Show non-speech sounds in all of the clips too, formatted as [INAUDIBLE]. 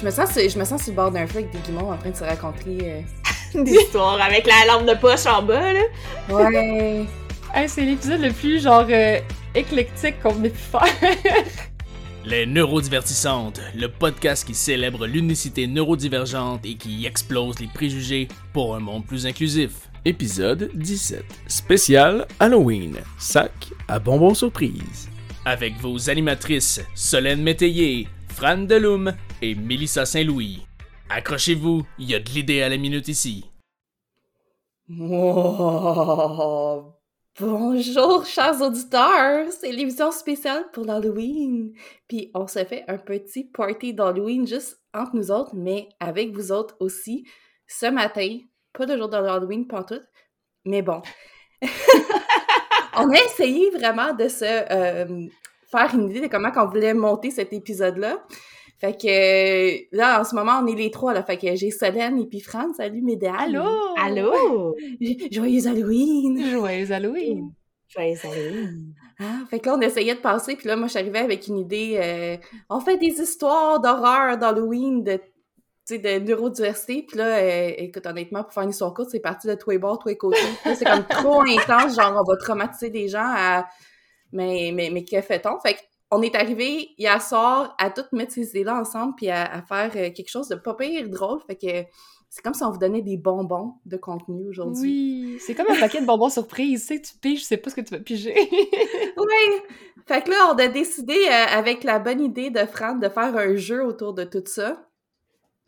Je me sens, sur- je me sens sur le bord d'un feu avec des guimauves en train de se raconter. euh, [LAUGHS] Des histoires avec la lampe de poche en bas, là. Ouais. Hey, c'est l'épisode le plus genre euh, éclectique qu'on ait pu faire. [LAUGHS] Les Neurodivertissantes, le podcast qui célèbre l'unicité neurodivergente et qui explose les préjugés pour un monde plus inclusif. Épisode 17. Spécial Halloween. Sac à bonbons surprise. Avec vos animatrices Solène Métayer, Fran Deloum et Mélissa Saint-Louis. Accrochez-vous, il y a de l'idée à la minute ici. Bonjour, chers auditeurs! C'est l'émission spéciale pour l'Halloween. Puis on se fait un petit party d'Halloween juste entre nous autres, mais avec vous autres aussi. Ce matin, pas le jour de l'Halloween, pas tout, mais bon. [LAUGHS] on a essayé vraiment de se euh, faire une idée de comment on voulait monter cet épisode-là. Fait que euh, là, en ce moment, on est les trois, là. Fait que j'ai Solène et puis Fran. Salut, mesdames! Allô? Allô? Joyeux Halloween! Joyeux Halloween! Joyeux Halloween. Ah, fait que là, on essayait de passer, puis là, moi, je suis arrivée avec une idée. euh, on fait des histoires d'horreur d'Halloween, de, tu sais, de neurodiversité. Puis là, euh, écoute, honnêtement, pour faire une histoire courte, c'est parti de tous les bords, tous les côtés. C'est comme trop [LAUGHS] intense, genre, on va traumatiser des gens à... Mais, mais, mais que fait-on? Fait qu'on est arrivé hier soir à toutes mettre ces idées-là ensemble, puis à, à faire euh, quelque chose de pas pire drôle. Fait que c'est comme si on vous donnait des bonbons de contenu aujourd'hui. Oui, c'est comme un paquet de bonbons surprise. Tu sais que tu piges, tu sais pas ce que tu vas piger. [LAUGHS] Oui! Fait que là, on a décidé, euh, avec la bonne idée de Fran, de faire un jeu autour de tout ça.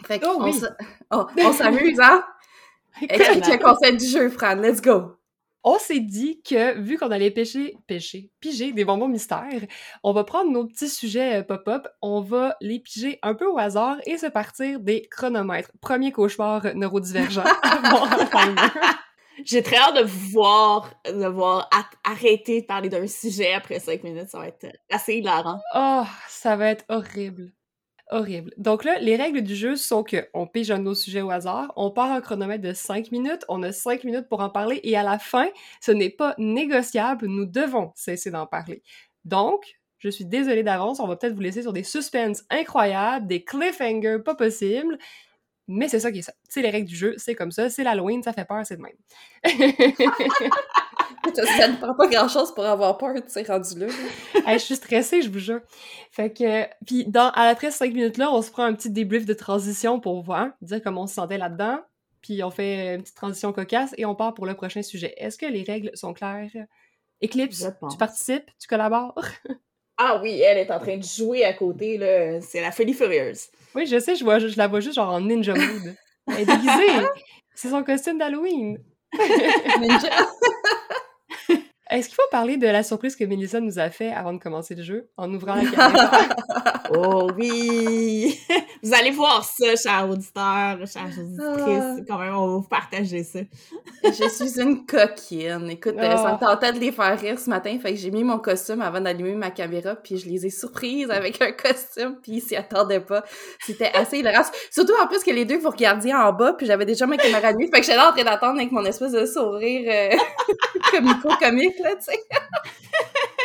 Fait Oh qu'on oui. s- oh, on s'amuse, hein? [LAUGHS] Explique le concept du jeu, Fran. Let's go! On s'est dit que, vu qu'on allait pêcher, pêcher, piger des bonbons mystères, on va prendre nos petits sujets euh, pop-up, on va les piger un peu au hasard et se partir des chronomètres. Premier cauchemar neurodivergent. [LAUGHS] J'ai très hâte de voir, de voir arrêter de parler d'un sujet après cinq minutes. Ça va être assez hilarant. Oh, ça va être horrible. Horrible. Donc là, les règles du jeu sont que on pige un de nos sujets au hasard, on part un chronomètre de 5 minutes, on a 5 minutes pour en parler et à la fin, ce n'est pas négociable, nous devons cesser d'en parler. Donc, je suis désolée d'avance, on va peut-être vous laisser sur des suspens incroyables, des cliffhangers pas possibles, mais c'est ça qui est ça. C'est les règles du jeu, c'est comme ça, c'est l'Halloween, ça fait peur, c'est de même. [LAUGHS] [LAUGHS] Ça ne prend pas grand-chose pour avoir peur, tu sais, rendu là. [LAUGHS] Hey, je suis stressée, je vous jure. Fait que, puis dans, à ces cinq minutes-là, on se prend un petit débrief de transition pour voir, dire comment on se sentait là-dedans, puis on fait une petite transition cocasse et on part pour le prochain sujet. Est-ce que les règles sont claires? Eclipse, tu participes, tu collabores? [LAUGHS] Ah oui, elle est en train de jouer à côté, là. C'est la folie furieuse. oui, je sais, je, vois, je, je la vois juste genre en ninja mode. Elle est déguisée! C'est son costume d'Halloween! Ninja. Est-ce qu'il faut parler de la surprise que Melissa nous a fait avant de commencer le jeu, en ouvrant la caméra? [LAUGHS] Oh oui! [LAUGHS] Vous allez voir ça, chers auditeurs, chers auditrices. Quand même, on va vous partager ça. [LAUGHS] Je suis une coquine. Écoute, euh, ça Oh. me tentait de les faire rire ce matin, fait que j'ai mis mon costume avant d'allumer ma caméra, puis je les ai surprises avec un costume, puis ils s'y attendaient pas. C'était assez hilarant. Surtout en plus que les deux, vous regardiez en bas, puis j'avais déjà ma caméra allumée, fait que j'étais là en train d'attendre avec mon espèce de sourire euh, comico-comique, là, tu sais.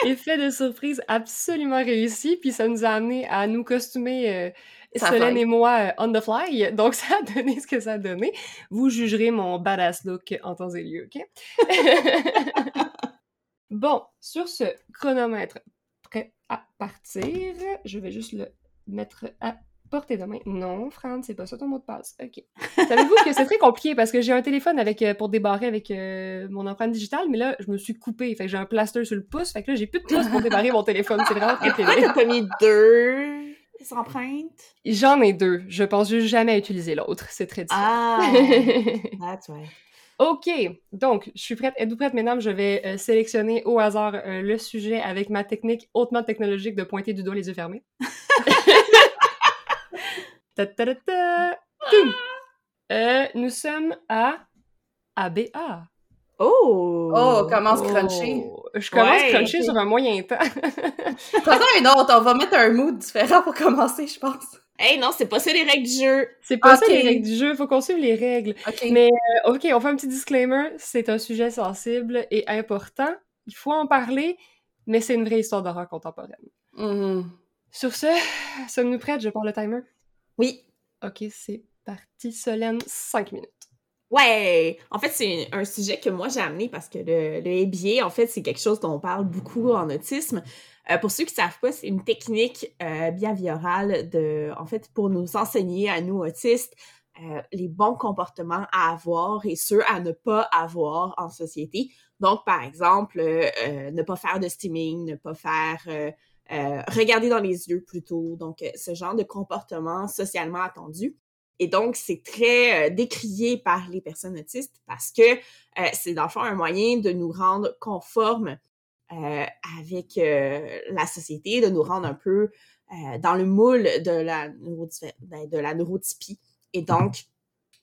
[LAUGHS] Effet de surprise absolument réussi, puis ça nous a amené à nous costumer, euh, Solène et moi, euh, on the fly. Donc, ça a donné ce que ça a donné. Vous jugerez mon badass look en temps et lieu, OK? [LAUGHS] bon, sur ce chronomètre prêt à partir, je vais juste le mettre à portée de main. Non, Fran, c'est pas ça ton mot de passe. OK. Savez-vous que c'est très compliqué parce que j'ai un téléphone avec euh, pour débarrer avec euh, mon empreinte digitale, mais là, je me suis coupée. Fait que j'ai un plaster sur le pouce. Fait que là, j'ai plus de pouce pour débarrer mon téléphone. C'est vraiment très pénible. t'as mis deux empreintes? J'en ai deux. Je pense juste jamais utiliser l'autre. C'est très différent. Ah! [LAUGHS] That's right. OK. Donc, je suis prête. Êtes-vous prête, mesdames? Je vais euh, sélectionner au hasard le sujet avec ma technique hautement technologique de pointer du doigt les yeux fermés. [LAUGHS] Ta ta ta ta. Toum. Euh, nous sommes à ABA. Oh! Oh, commence cruncher. Oh, Je commence Ouais, cruncher ok. sur un moyen temps. Faisons un autre, on va mettre un mood différent pour commencer, je pense. Hey, non, c'est pas ça les règles du jeu. C'est pas ça les règles du jeu, faut qu'on suive les règles. Mais euh, ok, on fait un petit disclaimer. C'est un sujet sensible et important. Il faut en parler, mais c'est une vraie histoire d'horreur contemporaine. Mhm. Sur ce, sommes-nous prêtes? Je pars le timer. Oui. Ok, c'est parti, Solène, 5 minutes. Ouais! En fait, c'est un sujet que moi j'ai amené parce que le, le en fait, c'est quelque chose dont on parle beaucoup en autisme. Euh, pour ceux qui ne savent pas, c'est une technique euh, behaviorale de, en fait, pour nous enseigner à nous autistes euh, les bons comportements à avoir et ceux à ne pas avoir en société. Donc, par exemple, euh, ne pas faire de steaming, ne pas faire regarder dans les yeux plutôt. Donc, ce genre de comportement socialement attendu. Et donc, c'est très décrié par les personnes autistes parce que c'est dans le fond un moyen de nous rendre conformes avec la société, de nous rendre un peu dans le moule de la, ben, de la neurotypie. Et donc,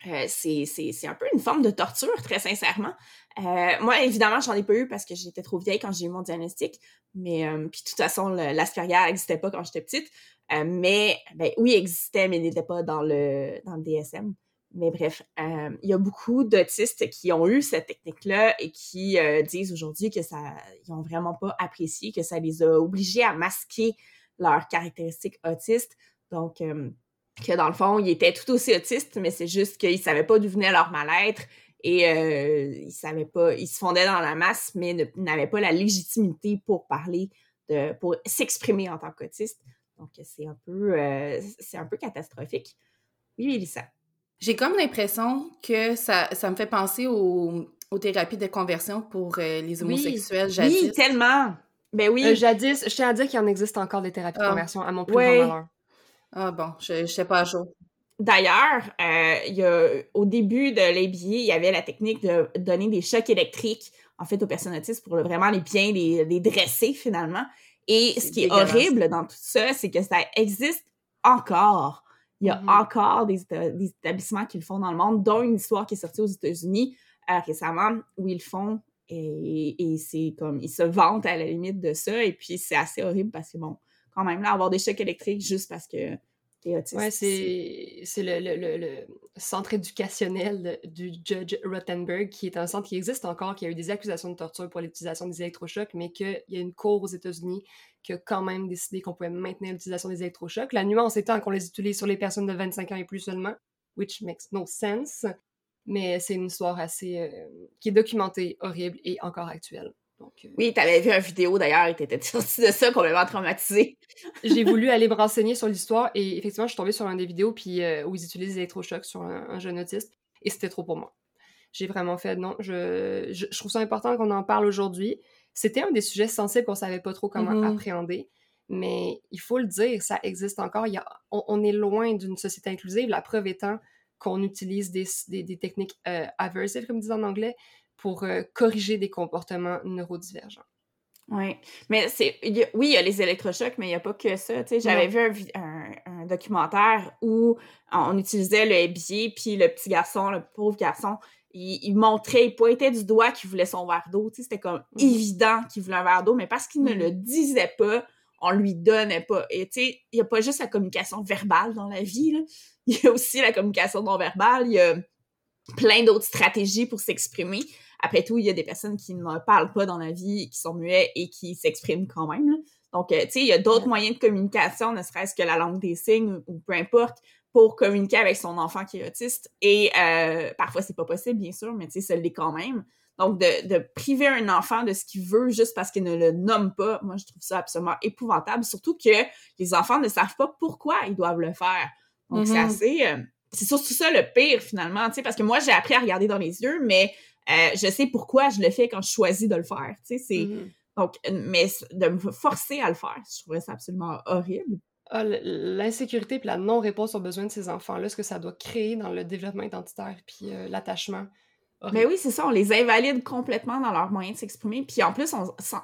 euh, c'est un peu une forme de torture, très sincèrement. Euh, moi, évidemment, j'en ai pas eu parce que j'étais trop vieille quand j'ai eu mon diagnostic. Mais, euh, puis de toute façon, l'Asperger n'existait pas quand j'étais petite. mais, ben, oui, existait, mais il n'était pas dans le, dans le DSM. Mais bref, il y a beaucoup d'autistes qui ont eu cette technique-là et qui disent aujourd'hui que ça, ils ont vraiment pas apprécié, que ça les a obligés à masquer leurs caractéristiques autistes. Donc, que dans le fond, ils étaient tout aussi autistes, mais c'est juste qu'ils savaient pas d'où venait leur mal-être et euh, ils savaient pas, ils se fondaient dans la masse, mais n'avaient pas la légitimité pour parler, de, pour s'exprimer en tant qu'autiste. Donc c'est un peu, euh, c'est un peu catastrophique. Oui, Elisa. J'ai comme l'impression que ça, ça me fait penser aux, aux thérapies de conversion pour euh, les homosexuels jadis. Oui, tellement. Ben oui. Euh, jadis, je tiens à dire qu'il en existe encore des thérapies de ah. conversion à mon plus grand malheur. Ah bon, je ne sais pas à jour. D'ailleurs, euh, il y a, au début de l'ABA, il y avait la technique de donner des chocs électriques, en fait, aux personnes autistes pour vraiment les bien les, les dresser, finalement. Et ce qui est horrible dans tout ça, c'est que ça existe encore. Il y a mm-hmm. encore des, des, établissements qui le font dans le monde, dont une histoire qui est sortie aux États-Unis euh, récemment, où ils le font. Et, et c'est comme, ils se vantent à la limite de ça. Et puis, c'est assez horrible parce que, bon, quand même, là, avoir des chocs électriques juste parce que t'es autiste. C'est le, le, le, centre éducationnel du Judge Rottenberg, qui est un centre qui existe encore, qui a eu des accusations de torture pour l'utilisation des électrochocs, mais qu'il y a une cour aux États-Unis qui a quand même décidé qu'on pouvait maintenir l'utilisation des électrochocs. La nuance étant qu'on les utilise sur les personnes de 25 ans et plus seulement, which makes no sense. Mais c'est une histoire assez. Euh, qui est documentée, horrible et encore actuelle. Euh, oui, tu avais vu une vidéo d'ailleurs et tu étais [LAUGHS] sortie de ça complètement traumatisée. j'ai [LAUGHS] voulu aller me renseigner sur l'histoire et effectivement, je suis tombée sur une des vidéos puis, euh, où ils utilisent l'électrochoc sur un, jeune autiste et c'était trop pour moi. J'ai vraiment fait non, je, je, trouve ça important qu'on en parle aujourd'hui. C'était un des sujets sensibles qu'on savait pas trop comment mm-hmm. appréhender, mais il faut le dire, ça existe encore. Il y a, on, est loin d'une société inclusive, la preuve étant qu'on utilise des, des, techniques euh, aversives, comme disent en anglais, pour euh, corriger des comportements neurodivergents. Oui, mais c'est oui, il y a les électrochocs, mais il n'y a pas que ça. J'avais vu un, documentaire où on utilisait le billet, puis le petit garçon, le pauvre garçon, il, montrait, il pointait du doigt qu'il voulait son verre d'eau. C'était comme mm. évident qu'il voulait un verre d'eau, mais parce qu'il ne le disait pas, on lui donnait pas. Et tu sais, il n'y a pas juste la communication verbale dans la vie, il y a aussi la communication non verbale, il y a plein d'autres stratégies pour s'exprimer. Après tout, il y a des personnes qui ne parlent pas dans la vie, qui sont muets et qui s'expriment quand même. Donc, euh, tu sais, il y a d'autres moyens de communication, ne serait-ce que la langue des signes ou peu importe, pour communiquer avec son enfant qui est autiste. Et euh, parfois, c'est pas possible, bien sûr, mais tu sais, ça l'est quand même. Donc, de, priver un enfant de ce qu'il veut juste parce qu'il ne le nomme pas, moi, je trouve ça absolument épouvantable. Surtout que les enfants ne savent pas pourquoi ils doivent le faire. Donc, c'est mm-hmm. assez... Euh, c'est surtout ça le pire, finalement, tu sais, parce que moi, j'ai appris à regarder dans les yeux, mais euh, je sais pourquoi je le fais quand je choisis de le faire. Tu sais, c'est. Mm-hmm. Donc, mais de me forcer à le faire, je trouvais ça absolument horrible. Ah, l'insécurité puis la non-réponse aux besoins de ces enfants-là, ce que ça doit créer dans le développement identitaire puis euh, l'attachement. Mais oui, c'est ça, on les invalide complètement dans leur moyen de s'exprimer. Puis en plus,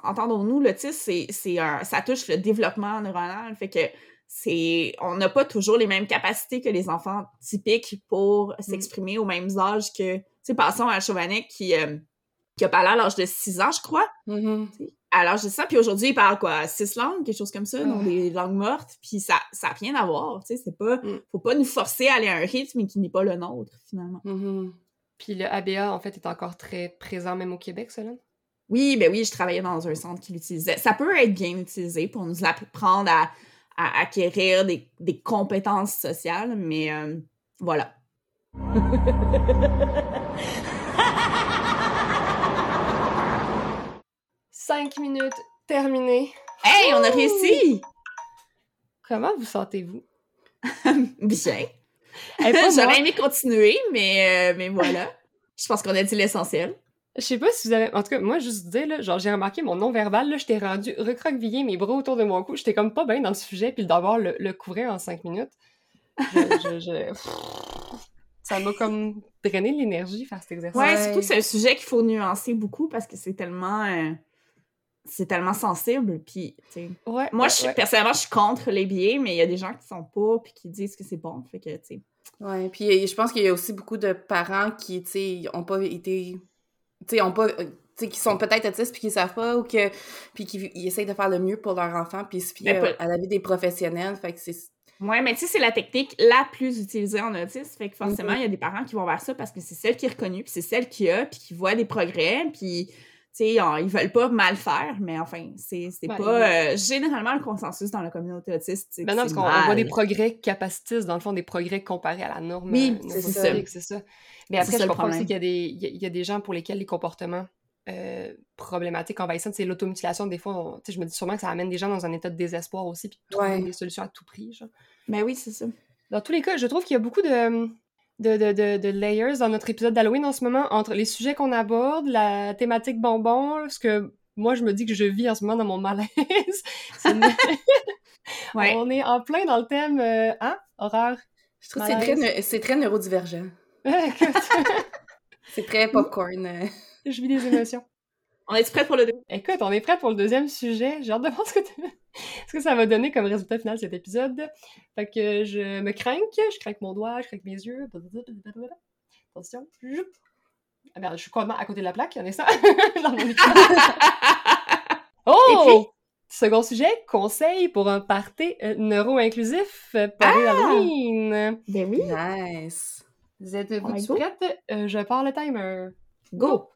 entendons-nous, l'autisme, c'est, c'est ça touche le développement neuronal. Fait que c'est, on n'a pas toujours les mêmes capacités que les enfants typiques pour mm. s'exprimer au même âge que sais, passons à Chauvanek qui, euh, qui a parlé à l'âge de 6 ans, je crois. Mm-hmm. À l'âge de 6 ans, puis aujourd'hui, il parle quoi? Six langues, quelque chose comme ça, donc des langues mortes, puis ça n'a rien à voir, tu sais, c'est pas... Mm. Faut pas nous forcer à aller à un rythme qui n'est pas le nôtre, finalement. Mm-hmm. Puis le ABA, en fait, est encore très présent même au Québec, cela? Oui, ben oui, je travaillais dans un centre qui l'utilisait. Ça peut être bien utilisé pour nous apprendre à à acquérir des, des compétences sociales, mais euh, voilà. [LAUGHS] Cinq minutes, terminé. Hey, on a réussi! Comment vous sentez-vous? [LAUGHS] Bien. Eh. [LAUGHS] J'aurais aimé continuer, mais, euh, mais voilà. Je pense qu'on a dit l'essentiel. Je sais pas si vous avez. En tout cas, moi, juste dire, là, genre, j'ai remarqué mon non-verbal, là, j'étais rendu recroquevillé, mes bras autour de mon cou. J'étais comme pas bien dans le sujet, puis d'abord le, le couvrir en cinq minutes. Je, je- je- [LAUGHS] Ça m'a comme drainé de l'énergie faire cet exercice. Ouais, surtout que c'est un sujet qu'il faut nuancer beaucoup parce que c'est tellement. euh, c'est tellement sensible. Puis, tu sais, Ouais, moi, ouais, je suis, ouais. personnellement, je suis contre les billets, mais il y a des gens qui sont pas puis qui disent que c'est bon. Fait que, tu sais. Ouais, puis je pense qu'il y a aussi beaucoup de parents qui, tu sais, ont pas été... Tu sais, ont pas... euh, Tu sais, qui sont peut-être autistes puis qui savent pas ou que... Puis qui ils essayent de faire le mieux pour leur enfant puis ils se fient Mais à, à l'avis des professionnels. Fait que c'est... Ouais, mais tu sais, c'est la technique la plus utilisée en autisme. Fait que forcément, Mhm. il y a des parents qui vont vers ça parce que c'est celle qui est reconnue, puis c'est celle qui a, puis qui voit des progrès, puis tu sais, ils veulent pas mal faire, mais enfin, c'est Ouais, pas euh, généralement le consensus dans la communauté autiste. Ben non, parce qu'on on voit des progrès capacitistes, dans le fond, des progrès comparés à la norme. Oui, euh, c'est ça. Mais après, je comprends aussi qu'il y a des gens pour lesquels les comportements euh, problématiques envahissantes, c'est l'automutilation. Des fois, on- je me dis sûrement que ça amène des gens dans un état de désespoir aussi, puis trouver Ouais. des solutions à tout prix. Genre. Ben oui, c'est ça. Dans tous les cas, je trouve qu'il y a beaucoup de, de, de, de, de layers dans notre épisode d'Halloween en ce moment, entre les sujets qu'on aborde, la thématique bonbon, ce que moi, je me dis que je vis en ce moment dans mon malaise. [LAUGHS] Une- [LAUGHS] Ouais. On est en plein dans le thème, euh, hein, horreur. Je trouve que c'est très, neurodivergent. [LAUGHS] C'est très popcorn. Je vis des émotions. On est prêt pour le deux? Écoute, on est prêt pour le deuxième sujet. J'ai hâte de voir ce que, [LAUGHS] ce que ça va donner comme résultat final cet épisode. Fait que je me craque, je craque mon doigt, je craque mes yeux. Attention. Ah merde, je suis complètement à côté de la plaque, en ça. Dans mon micro. oh! Second sujet, conseil pour un party euh, neuro-inclusif euh, party d'Halloween. Ben oui. Nice. Vous êtes-vous prêtes? Euh, je pars le timer. Go!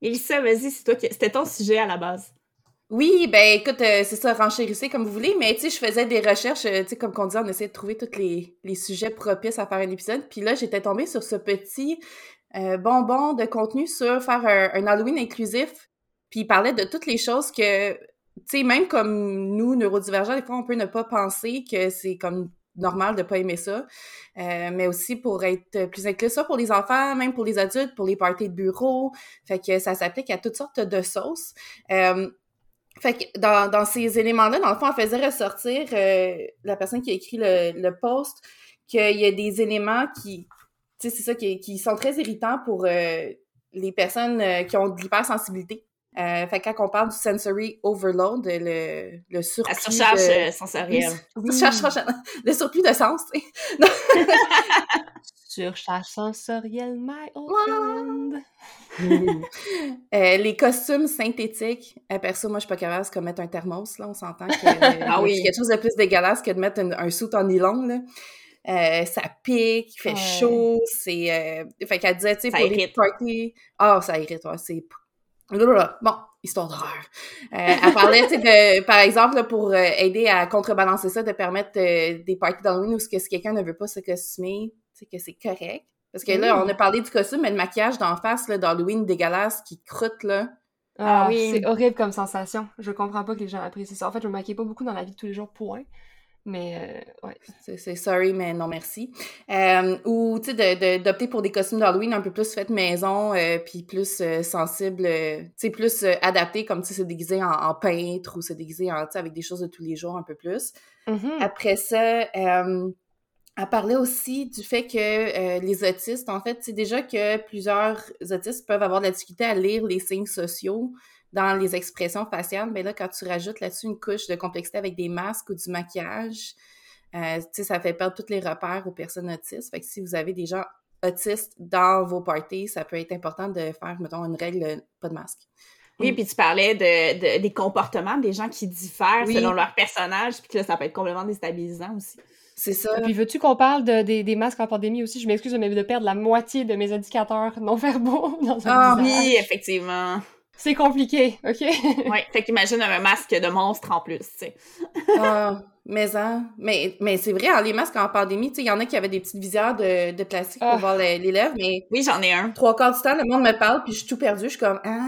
Elissa, vas-y, c'est toi qui... C'était ton sujet à la base. Oui, ben écoute, euh, c'est ça, renchérissez comme vous voulez, mais tu sais, je faisais des recherches, euh, tu sais, comme qu'on dit, on essayait de trouver tous les, les sujets propices à faire un épisode, puis là, j'étais tombée sur ce petit euh, bonbon de contenu sur faire un, un Halloween inclusif, puis il parlait de toutes les choses que, tu sais, même comme nous, neurodivergents, des fois, on peut ne pas penser que c'est comme normal de pas aimer ça, euh, mais aussi pour être plus inclus, ça pour les enfants, même pour les adultes, pour les parties de bureau, fait que ça s'applique à toutes sortes de sauces. Euh, fait que dans, dans ces éléments-là, dans le fond, on faisait ressortir euh, la personne qui a écrit le, le post qu'il y a des éléments qui, tu sais, c'est ça, qui, qui sont très irritants pour euh, les personnes euh, qui ont de l'hypersensibilité. Euh, fait que quand on parle du sensory overload, le, le surplus La surcharge de... euh, sensorielle. Oui, surcharge- [LAUGHS] le surplus de sens, tu sais. [LAUGHS] Surcharge sensorielle, my old friend. [LAUGHS] Euh, les costumes synthétiques, euh, perso, moi, je suis pas capable, c'est comme mettre un thermos, là, on s'entend que euh, Ah oui. c'est quelque chose de plus dégueulasse que de mettre un, un soute en nylon, là. Euh, ça pique, il fait Ouais. chaud, c'est... Euh... Fait qu'elle disait, tu sais, pour les irrite. parties... Ah, ça irrite, ouais, c'est... Blablabla. Bon, histoire d'horreur. Euh, elle parlait, tu sais, de, par exemple, là, pour euh, aider à contrebalancer ça, de permettre euh, des parties d'Halloween où ce que si quelqu'un ne veut pas se costumer, tu sais, que c'est correct. Parce que là, Mm. on a parlé du costume, mais le maquillage d'en face, là, d'Halloween dégueulasse qui croûte, là. Ah, Ah oui. C'est horrible comme sensation. Je comprends pas que les gens apprécient ça. En fait, je me maquille pas beaucoup dans la vie de tous les jours, point. Mais, euh, ouais. C'est- sorry, mais non merci. Euh, ou, tu sais, de- de- d'opter pour des costumes d'Halloween un peu plus faits maison, euh, puis plus euh, sensibles, euh, tu sais, plus adaptés, comme, tu sais, se déguiser en, en peintre ou se déguiser en, tu sais, avec des choses de tous les jours un peu plus. Mhm. Après ça, elle parlait aussi du fait que les autistes, en fait, c'est déjà que plusieurs autistes peuvent avoir de la difficulté à lire les signes sociaux dans les expressions faciales. Mais là, quand tu rajoutes là-dessus une couche de complexité avec des masques ou du maquillage, euh, tu sais, ça fait perdre tous les repères aux personnes autistes. Fait que si vous avez des gens autistes dans vos parties, ça peut être important de faire, mettons, une règle, euh, pas de masque. Oui, puis tu parlais de, de- des comportements des gens qui diffèrent Oui. selon leur personnage, puis que là, ça peut être complètement déstabilisant aussi. C'est ça. Et puis, veux-tu qu'on parle de- des, des masques en pandémie aussi? Je m'excuse, mais de perdre la moitié de mes indicateurs non verbaux [LAUGHS] dans un Ah, visage. Oui, effectivement. C'est compliqué, OK? [LAUGHS] ouais, fait qu'imagine un masque de monstre en plus, tu sais. Ah, mais hein, mais, mais c'est vrai, hein, les masques en pandémie, tu sais, il y en a qui avaient des petites visières de, de plastique pour Ah. voir les, les lèvres, mais Oui, j'en ai un. trois quarts du temps, le monde me parle, puis je suis tout perdue, je suis comme, ah...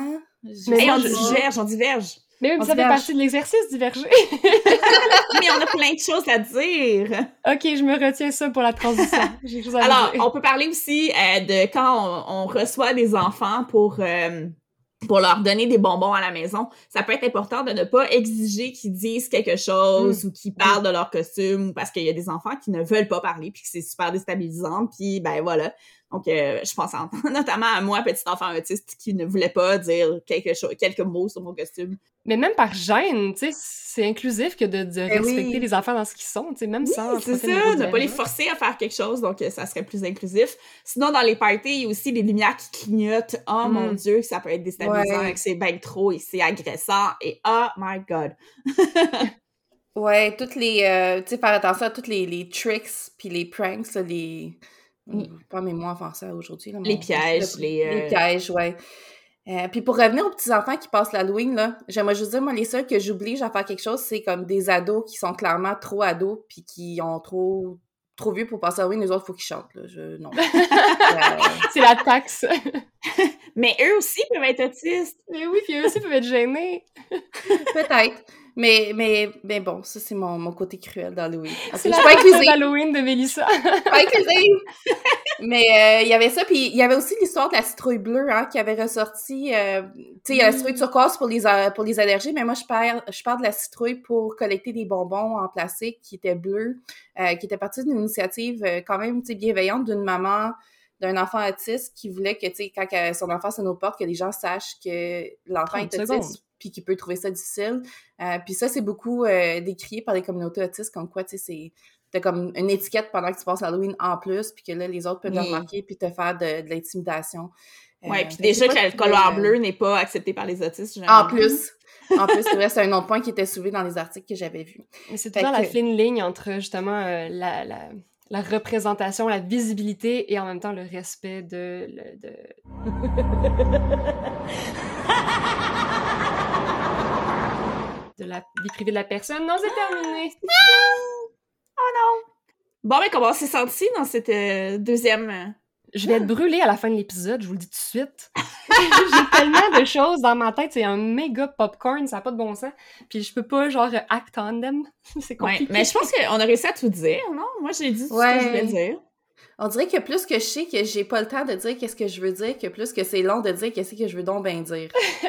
je Mais Hey, on diverge, on diverge. Mais On ça fait diverge. partie de l'exercice, diverger. [LAUGHS] Mais on a plein de choses à dire. OK, je me retiens ça pour la transition. [LAUGHS] Chose à Alors, dire. on peut parler aussi euh, de quand on, on reçoit des enfants pour, euh, pour leur donner des bonbons à la maison. Ça peut être important de ne pas exiger qu'ils disent quelque chose ou qu'ils parlent de leur costume parce qu'il y a des enfants qui ne veulent pas parler puis que c'est super déstabilisant. Puis, ben voilà. Donc, euh, je pense en- [LAUGHS] notamment à moi, petit enfant autiste, qui ne voulait pas dire quelque chose, quelques mots sur mon costume. Mais même par gêne, tu sais, c'est inclusif que de, de Eh oui. respecter les enfants dans ce qu'ils sont, tu sais, même sans... C'est ça, ne pas les forcer à faire quelque chose, donc euh, ça serait plus inclusif. Sinon, dans les parties, il y a aussi les lumières qui clignotent. Oh mon Mm. dieu, ça peut être déstabilisant Ouais. et que c'est bien trop et c'est agressant et oh my god. [LAUGHS] Ouais, toutes les... euh, tu sais, faire attention à toutes les, les tricks, puis les pranks, là, les... Mm. Pas mes mots en français aujourd'hui. Les pièges, le- les, euh, Les pièges, ouais. Euh, puis pour revenir aux petits-enfants qui passent l'Halloween, là, j'aimerais juste dire, moi, les seuls que j'oblige à faire quelque chose, c'est comme des ados qui sont clairement trop ados, puis qui ont trop trop vieux pour passer l'Halloween, les autres, faut qu'ils chantent, là. Je... Non. [LAUGHS] Euh, [LAUGHS] C'est la taxe. [LAUGHS] Mais eux aussi peuvent être autistes. Mais oui, puis eux aussi peuvent être gênés. Peut-être. Mais, mais, mais bon, ça, c'est mon, mon côté cruel d'Halloween. C'est je la pas d'Halloween de Mélissa. pas inclusive. [LAUGHS] Mais euh, il y avait ça, puis il y avait aussi l'histoire de la citrouille bleue, hein, qui avait ressorti. euh, tu sais, il y a la citrouille turquoise pour les, a- pour les allergies, mais moi, je parle, je parle de la citrouille pour collecter des bonbons en plastique qui étaient bleus, euh, qui était partie d'une initiative euh, quand même, tu bienveillante d'une maman d'un enfant autiste qui voulait que, tu sais, quand son enfant sonne aux portes, que les gens sachent que l'enfant 30 est autiste puis qu'il peut trouver ça difficile. Euh, puis ça, c'est beaucoup euh, décrié par les communautés autistes, comme quoi, tu sais, c'est t'as comme une étiquette pendant que tu passes l'Halloween en plus, puis que là, les autres peuvent le Oui. remarquer puis te faire de, de l'intimidation. Ouais, Euh, puis fait déjà que très, couleur euh, bleu n'est pas accepté par les autistes. En plus, en plus, c'est vrai, c'est un autre point qui était soulevé dans les articles que j'avais vus. Mais c'est toujours la fine ligne entre justement euh, la, la, la représentation, la visibilité et en même temps le respect de. de... [LAUGHS] de la vie privée de la personne. Non, c'est terminé. Bon, mais comment on s'est senti dans cette euh, deuxième... Je vais être brûlée à la fin de l'épisode, je vous le dis tout de suite. [LAUGHS] J'ai tellement de choses dans ma tête, c'est un méga popcorn, ça n'a pas de bon sens. Puis je peux pas, genre, act on them. [LAUGHS] C'est Ouais, compliqué. mais je pense qu'on a réussi à tout dire, non? Moi, j'ai dit tout ce que Ouais. je voulais dire. On dirait que plus que je sais que j'ai pas le temps de dire qu'est-ce que je veux dire, que plus que c'est long de dire qu'est-ce que je veux donc bien dire. [LAUGHS]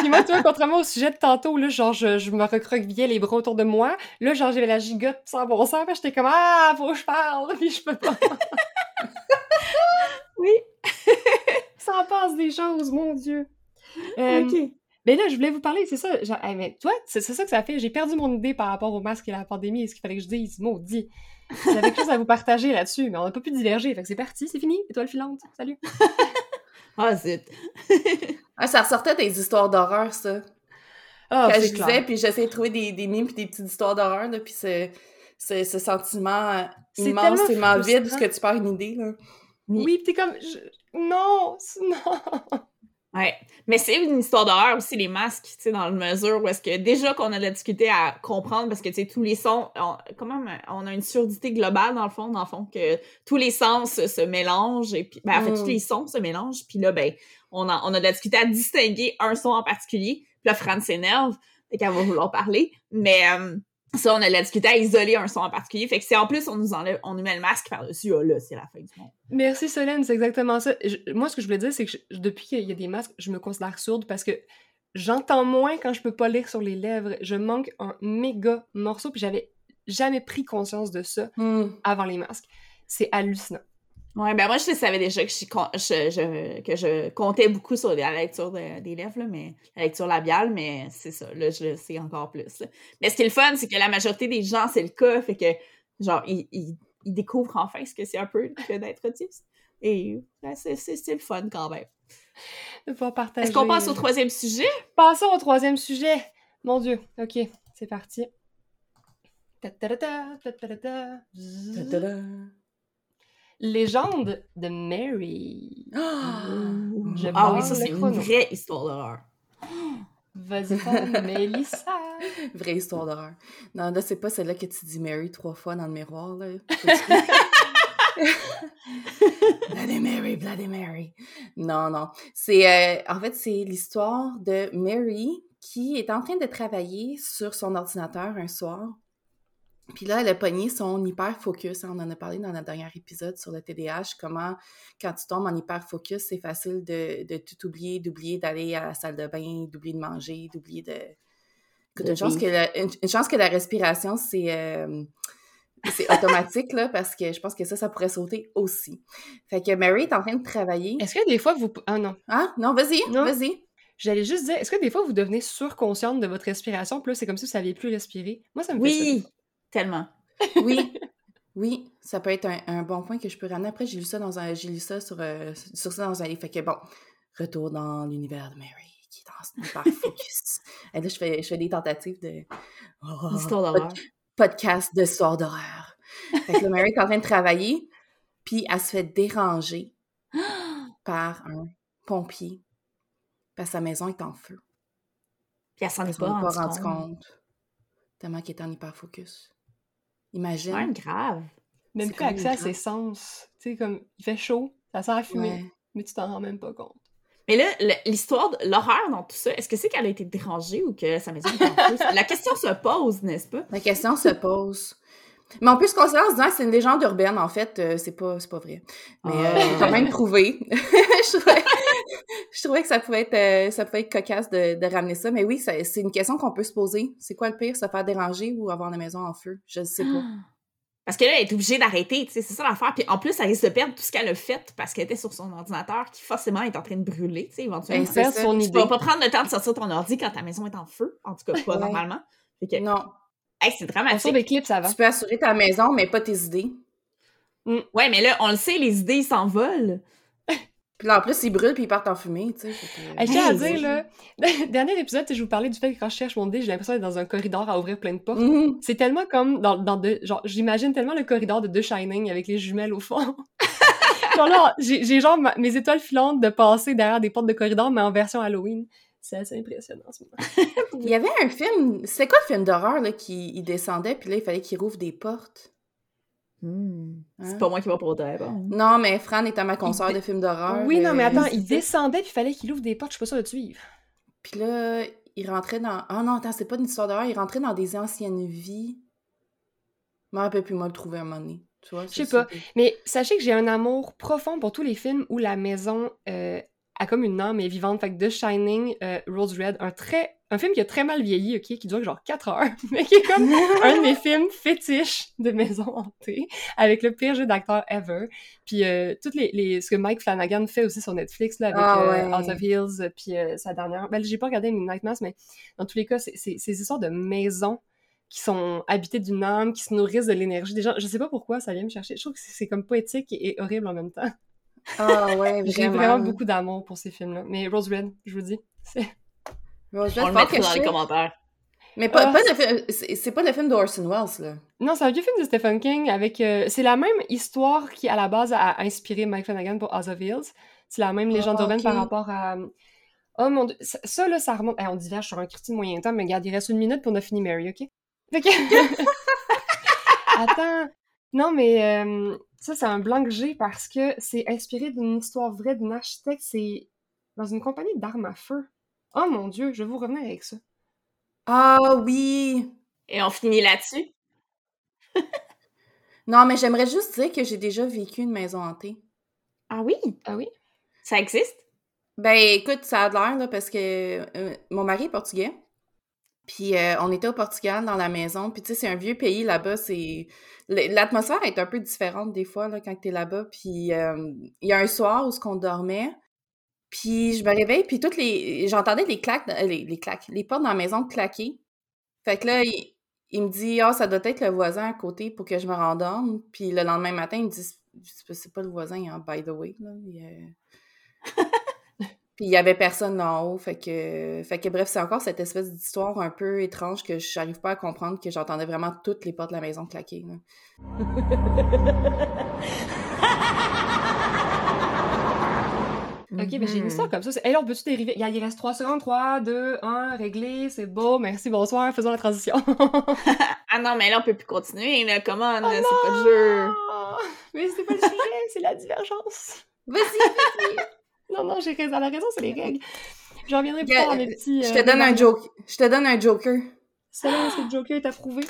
Puis moi, tu vois, contrairement au sujet de tantôt, là, genre, je, je me recroquevillais les bras autour de moi. Là, genre, j'avais la gigote sans bon sens. puis J'étais comme, ah, faut que je parle. Puis je peux pas. Oui. [LAUGHS] Ça en passe des choses, mon Dieu. Euh, OK. Mais là, je voulais vous parler, c'est ça. Genre, hey, mais toi, c'est c'est ça que ça fait. J'ai perdu mon idée par rapport au masque et la pandémie et ce qu'il fallait que je dise. Maudit? J'avais quelque chose à vous partager là-dessus, mais on n'a pas pu diverger. Fait que c'est parti, c'est fini. Étoile filante. Salut. [LAUGHS] Ah, zut. [LAUGHS] Ah, ça ressortait des histoires d'horreur, ça. Ah, Quand c'est je disais, puis j'essayais de trouver des, des mimes puis des petites histoires d'horreur, là, puis ce, ce, ce sentiment C'est immense, tellement tellement vide, parce que tu perds une idée, là. Oui, pis t'es comme, je- non, non. [LAUGHS] Ouais. Mais c'est une histoire d'horreur aussi, les masques, tu sais, dans le mesure où est-ce que déjà qu'on a de la difficulté à comprendre parce que, tu sais, tous les sons, on, quand même, on a une surdité globale, dans le fond, dans le fond, que tous les sens se, mélangent et puis, ben, en fait, Mm. tous les sons se mélangent, puis là, ben, on a, on a de la difficulté à distinguer un son en particulier, puis là, Fran s'énerve, fait qu'elle va vouloir parler, mais euh, ça, on a de la difficulté à isoler un son en particulier, fait que c'est en plus, on nous enlève, on nous met le masque par-dessus, oh là, c'est la fin du monde. Merci Solène, c'est exactement ça. Je- moi, ce que je voulais dire, c'est que je- depuis qu'il y a des masques, je me considère sourde parce que j'entends moins quand je peux pas lire sur les lèvres. Je manque un méga morceau, puis j'avais jamais pris conscience de ça Hmm. avant les masques. C'est hallucinant. Ouais, ben moi, je le savais déjà que je, je- je- que je comptais beaucoup sur la lecture de- des lèvres, là, mais la lecture labiale, mais c'est ça, là, je le sais encore plus. là. Mais ce qui est le fun, c'est que la majorité des gens, c'est le cas, fait que, genre, ils, ils- ils découvrent enfin ce que c'est un peu que d'être autiste. Et ben, c'est c'est- c'est le fun quand même. De pouvoir partager. Est-ce qu'on passe au troisième sujet? Passons au troisième sujet. Mon Dieu. Ok, c'est parti. Légende de Mary. Ah! Je Ah oui, ça, c'est une vraie histoire d'horreur. Vas-y, Mélissa. [LAUGHS] Vraie histoire d'horreur. Non, là, c'est pas celle-là que tu dis Mary trois fois dans le miroir, là. [LAUGHS] [LAUGHS] Bloody Mary, Bloody Mary. Non, non. C'est, euh, en fait, c'est l'histoire de Mary qui est en train de travailler sur son ordinateur un soir. Puis là, elle a pogné son hyper-focus. On en a parlé dans notre dernier épisode sur le TDAH, comment, quand tu tombes en hyper-focus, c'est facile de, de tout oublier, d'oublier d'aller à la salle de bain, d'oublier de manger, d'oublier de... Écoute, une, chance que la, une, une chance que la respiration, c'est... euh, c'est automatique, là, parce que je pense que ça, ça pourrait sauter aussi. Fait que Mary est en train de travailler. Est-ce que des fois vous. Ah non. Ah, non, vas-y, vas-y. J'allais juste dire, est-ce que des fois vous devenez surconsciente de votre respiration, puis là, c'est comme si vous saviez plus respirer? Moi, ça me fait ça. Tellement. Oui, oui, ça peut être un, un bon point que je peux ramener. Après, j'ai lu ça dans un, j'ai lu ça sur, euh, sur ça dans un livre. Fait que bon, retour dans l'univers de Mary, qui est dans hyper focus. [LAUGHS] Et là, je fais, je fais des tentatives de oh, L'histoire d'horreur. pod- podcast de soir d'horreur. Fait que là, Mary est en train de travailler, puis elle se fait déranger [GASPS] par un pompier, parce que sa maison est en feu. Puis elle s'en est pas, pas rendu rendu compte. compte. Tellement qu'elle est en hyper focus. Imagine. Même grave. Même plus accès à ses sens. Tu sais, comme, il fait chaud, ça sent à fumer, Ouais. mais tu t'en rends même pas compte. Mais là, l'histoire, de l'horreur dans tout ça, est-ce que c'est qu'elle a été dérangée ou que sa maison est en feu? [LAUGHS] La question se pose, n'est-ce pas? La question se pose. Mais on peut se considérer en se disant que c'est une légende urbaine. En fait, euh, c'est pas, c'est pas vrai. Mais euh, Ah. quand même prouvé. [LAUGHS] je, trouvais, [LAUGHS] je trouvais que ça pouvait être, euh, ça pouvait être cocasse de, de ramener ça. Mais oui, c'est une question qu'on peut se poser. C'est quoi le pire, se faire déranger ou avoir la maison en feu? Je ne sais pas. Parce que là, elle est obligée d'arrêter, tu sais, c'est ça l'affaire. Puis en plus, elle risque de perdre tout ce qu'elle a fait parce qu'elle était sur son ordinateur qui forcément est en train de brûler, tu sais, éventuellement. Ben, ça. son tu idée. vas pas prendre le temps de sortir ton ordi quand ta maison est en feu. En tout cas, pas Ouais. normalement. Que, Non. hey, c'est dramatique. sort des clips, ça va. Tu peux assurer ta maison, mais pas tes idées. Ouais, mais là, on le sait, les idées s'envolent. Puis là, en plus, ils brûlent puis ils partent en fumée, tu sais. que- je tiens à dire, là, [LAUGHS] dernier épisode, je vous parlais du fait que quand je cherche mon dé, j'ai l'impression d'être dans un corridor à ouvrir plein de portes. Mhm. C'est tellement comme dans, dans de, genre, j'imagine tellement le corridor de The Shining avec les jumelles au fond. [LAUGHS] genre là, j'ai j'ai genre ma- mes étoiles filantes de passer derrière des portes de corridor, mais en version Halloween. C'est assez impressionnant, en ce moment. [LAUGHS] Il y avait un film, c'est quoi le film d'horreur, là, qui il descendait, puis là, il fallait qu'il rouvre des portes? Hmm. Hein? C'est pas moi qui va pour bon. Non, mais Fran était ma consoeur Il de films d'horreur. oui, non, mais euh, attends, il descendait puis il fallait qu'il ouvre des portes, je suis pas sûre de te suivre. Puis là, il rentrait dans... Ah non, attends, c'est pas une histoire d'horreur, il rentrait dans des anciennes vies. Je me rappelle plus, moi, le trouver un moment donné. Tu vois? Je sais pas. Mais sachez que j'ai un amour profond pour tous les films où la maison euh, a comme une âme et est vivante. Fait que The Shining, euh, Rose Red, un très... Un film qui a très mal vieilli, ok, qui dure genre 4 heures, [LAUGHS] mais qui est comme [LAUGHS] un de mes films fétiches de maison hantée, avec le pire jeu d'acteur ever. Puis euh, toutes les, les, ce que Mike Flanagan fait aussi sur Netflix, là, avec Ah euh. House of Hills, euh, puis euh, sa dernière... Ben, j'ai pas regardé Midnight Mass, mais dans tous les cas, c'est ces histoires de maisons qui sont habitées d'une âme, qui se nourrissent de l'énergie des gens. Je sais pas pourquoi ça vient me chercher. Je trouve que c'est comme poétique et horrible en même temps. Ah ouais, [LAUGHS] J'ai vraiment. beaucoup d'amour pour ces films-là. Mais Rose Red, je vous dis, c'est... [LAUGHS] Rose On Red, le faut que mettra dans les commentaires. Mais pas, Ah, pas le film- c'est pas le film d'Orson Welles, là. Non, c'est un vieux film de Stephen King avec... euh, c'est la même histoire qui, à la base, a inspiré Mike Flanagan pour House of Hills. C'est la même légende Ah, urbaine ok. par rapport à... Oh mon dieu, ça, ça, là, ça remonte... Hey, on diverge sur un critique moyen temps, mais regarde, il reste une minute pour on a fini Mary, OK? Fait que... [LAUGHS] Attends... Non, mais euh, ça, c'est un blanc que j'ai parce que c'est inspiré d'une histoire vraie d'une architecte. C'est dans une compagnie d'armes à feu. Oh mon dieu, je vais vous revenir avec ça. Ah oui! Et on finit là-dessus. [LAUGHS] Non, mais j'aimerais juste dire que j'ai déjà vécu une maison hantée. Ah oui? Ah oui? Ça existe? Ben, écoute, ça a de l'air, là, parce que euh, mon mari est portugais. Puis euh, on était au Portugal, dans la maison. Puis tu sais, c'est un vieux pays là-bas. C'est L'atmosphère est un peu différente des fois, là, quand t'es là-bas. Puis il y a un soir où ce qu'on dormait. Puis je me réveille, puis toutes les... J'entendais les claques, les, les claques, portes dans la maison claquer. Fait que là, il, me dit « Ah, ça doit être le voisin à côté pour que je me rendorme. » Puis le lendemain matin, il me dit « C'est pas le voisin, hein, by the way. » là. Euh, Puis il y avait personne en haut, fait que, fait que bref, c'est encore cette espèce d'histoire un peu étrange que j'arrive pas à comprendre, que j'entendais vraiment toutes les portes de la maison claquer. là. Ok, Ok, ben j'ai une Mhm. histoire comme ça. c'est- Hey, là, on peut-tu dériver? Il il reste 3 secondes. 3, 2, 1, réglé, c'est beau. Merci, bonsoir. Faisons la transition. [LAUGHS] Ah non, mais là, on peut plus continuer, là. Comment, Oh c'est pas le jeu. Mais c'est pas le sujet, c'est la divergence. Vas-y, vas-y. Non, non, j'ai raison. La raison, c'est les règles. J'en reviendrai plus tard dans mes petits. Je euh, te donne un joke. Je te donne un joker. C'est là, est-ce que le Joker est approuvé?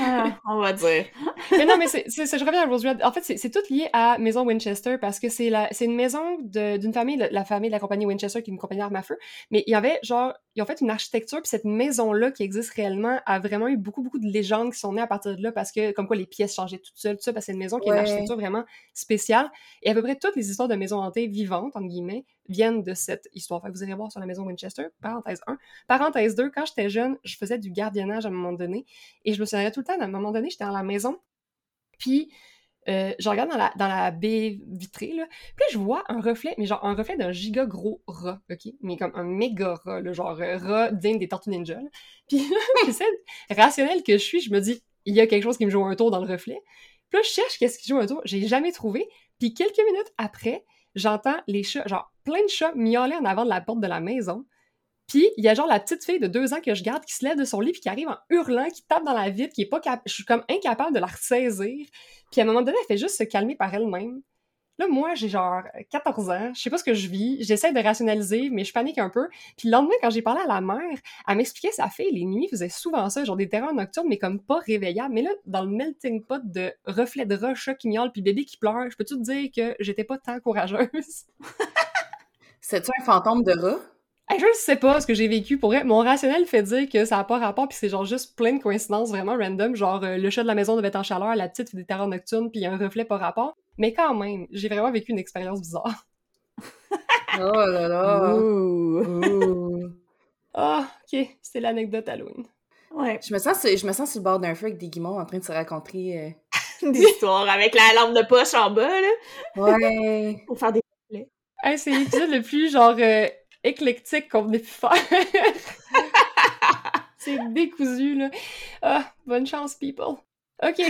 Ah, [LAUGHS] on va dire. mais non, mais c'est, je reviens à Rosewood. En fait, c'est, tout lié à Maison Winchester parce que c'est, la, c'est une maison de- d'une famille, la, la famille de la compagnie Winchester qui est une compagnie d'armes à feu. Mais il y avait, genre, ils ont fait une architecture, puis cette maison-là qui existe réellement a vraiment eu beaucoup, beaucoup de légendes qui sont nées à partir de là parce que, comme quoi, les pièces changeaient toutes seules, tout ça, parce que c'est une maison qui a une Ouais. architecture vraiment spéciale. Et à peu près toutes les histoires de maisons hantées vivantes, entre guillemets, viennent de cette histoire. Fait que vous irez voir sur la maison Winchester, parenthèse 1. Parenthèse 2, quand j'étais jeune, je faisais du gardiennage à un moment donné. Et je me souviens tout le temps, à un moment donné, j'étais dans la maison, puis euh, je regarde dans la, dans la baie vitrée, là, puis là, je vois un reflet, mais genre un reflet d'un giga gros rat, OK? Mais comme un méga rat, là, genre euh, rat digne des Tortues Ninja. là. [LAUGHS] Puis [LAUGHS] j'essaie, rationnelle que je suis, je me dis, il y a quelque chose qui me joue un tour dans le reflet. Puis là, je cherche qu'est-ce qui joue un tour, j'ai jamais trouvé. Puis quelques minutes après, j'entends les chats, genre plein de chats miauler en avant de la porte de la maison. Puis il y a genre la petite fille de deux ans que je garde qui se lève de son lit puis qui arrive en hurlant, qui tape dans la vitre, qui est pas cap... Je suis comme incapable de la ressaisir. Puis à un moment donné, elle fait juste se calmer par elle-même. Là, moi, j'ai genre 14 ans, je sais pas ce que je vis, j'essaie de rationaliser, mais je panique un peu. Puis le lendemain, quand j'ai parlé à la mère, elle m'expliquait sa fille, les nuits faisait souvent ça, genre des terreurs nocturnes, mais comme pas réveillables. Mais là, dans le melting pot de reflets de rats, chats qui miaulent, puis bébé qui pleure, je peux te dire que j'étais pas tant courageuse. [LAUGHS] C'est-tu un fantôme de rat? Hey, je ne sais pas ce que j'ai vécu. Pour vrai, mon rationnel fait dire que ça n'a pas rapport, puis c'est genre juste plein de coïncidences vraiment random. Genre, euh, le chat de la maison devait être en chaleur, la petite fait des terreurs nocturnes, puis il y a un reflet pas rapport. Mais quand même, j'ai vraiment vécu une expérience bizarre. [LAUGHS] Oh là là. Ouh. Ouh. Ah, ok, c'était l'anecdote Halloween. Ouais. Je me sens, sur- je me sens sur le bord d'un feu avec des guimauves en train de se raconter. euh, [LAUGHS] Des histoires avec la lampe de poche en bas, là, Ouais. [LAUGHS] pour faire des... Hey, c'est l'épisode le plus genre euh, éclectique qu'on venait pu faire. c'est décousu, là. Ah, bonne chance, people. Ok,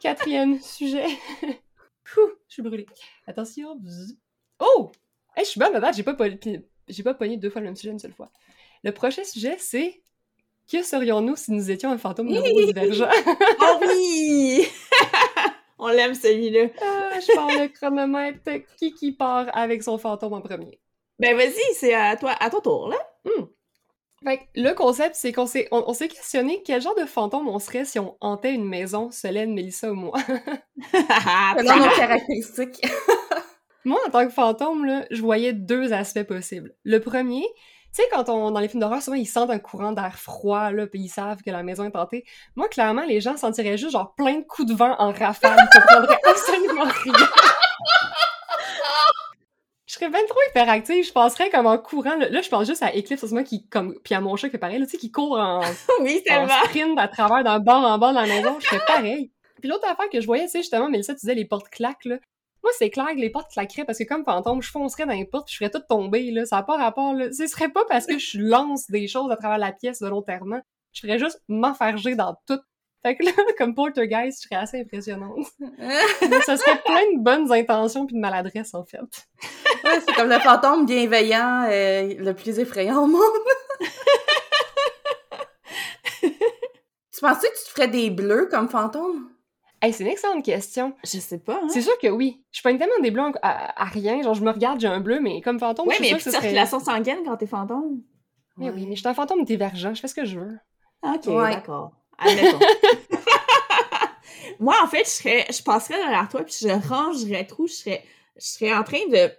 quatrième sujet. Ouh, je suis brûlée. Attention. Oh! Hey, je suis bonne, madame, j'ai pas, j'ai pas pogné deux fois le même sujet une seule fois. Le prochain sujet, c'est que serions-nous si nous étions un fantôme neurodivergent? Oh [LAUGHS] oui! [LAUGHS] On l'aime, celui-là. Ah, je parle le chronomètre. Qui qui part avec son fantôme en premier? Ben vas-y, c'est à toi, à ton tour, là. Fait que le concept, c'est qu'on s'est, on, on s'est questionné quel genre de fantôme on serait si on hantait une maison, Solène, Mélissa ou moi. [LAUGHS] Selon nos caractéristiques. [LAUGHS] moi, en tant que fantôme, là, je voyais deux aspects possibles. Le premier, tu sais, quand on, dans les films d'horreur, souvent, ils sentent un courant d'air froid, là, puis ils savent que la maison est hantée. Moi, clairement, les gens sentiraient juste, genre, plein de coups de vent en rafale. Ils [LAUGHS] comprendraient absolument rien. Je serais bien trop hyperactive, je passerais comme en courant. Là, là, je pense juste à Eclipse, c'est moi qui, comme, puis à mon chat qui est pareil, là, tu sais, qui court en, [LAUGHS] oui, en sprint à travers d'un bord en bord de la maison, je fais pareil. [LAUGHS] Puis l'autre affaire que je voyais, tu sais, justement, Mélissa, tu disais les portes claquent, là. Moi, c'est clair que les portes claqueraient parce que comme fantôme, je foncerais dans les portes puis je ferais tout tomber, là. Ça n'a pas rapport, là. Ce serait pas parce que je lance des choses à travers la pièce volontairement. Je ferais juste m'enfarger dans tout. Fait que là, [LAUGHS] comme poltergeist, je serais assez impressionnante. [LAUGHS] Mais ça serait plein de bonnes intentions puis de maladresse, en fait. Ouais, c'est comme le fantôme bienveillant, euh, le plus effrayant au monde. [LAUGHS] tu pensais que tu te ferais des bleus comme fantôme? Hey, c'est une excellente question. Je sais pas, hein. C'est sûr que oui. Je pogne tellement des bleus à, à rien. Genre, je me regarde, j'ai un bleu, mais comme fantôme, Ouais, je mais suis a sûre plus que serait... circulation sanguine quand t'es fantôme. Mais oui, mais je suis un fantôme divergent, je fais ce que je veux. Ok, Ouais. d'accord. [LAUGHS] Moi, en fait, je serais, je passerais derrière toi, puis je rangerais tout. Je serais, je serais en train de,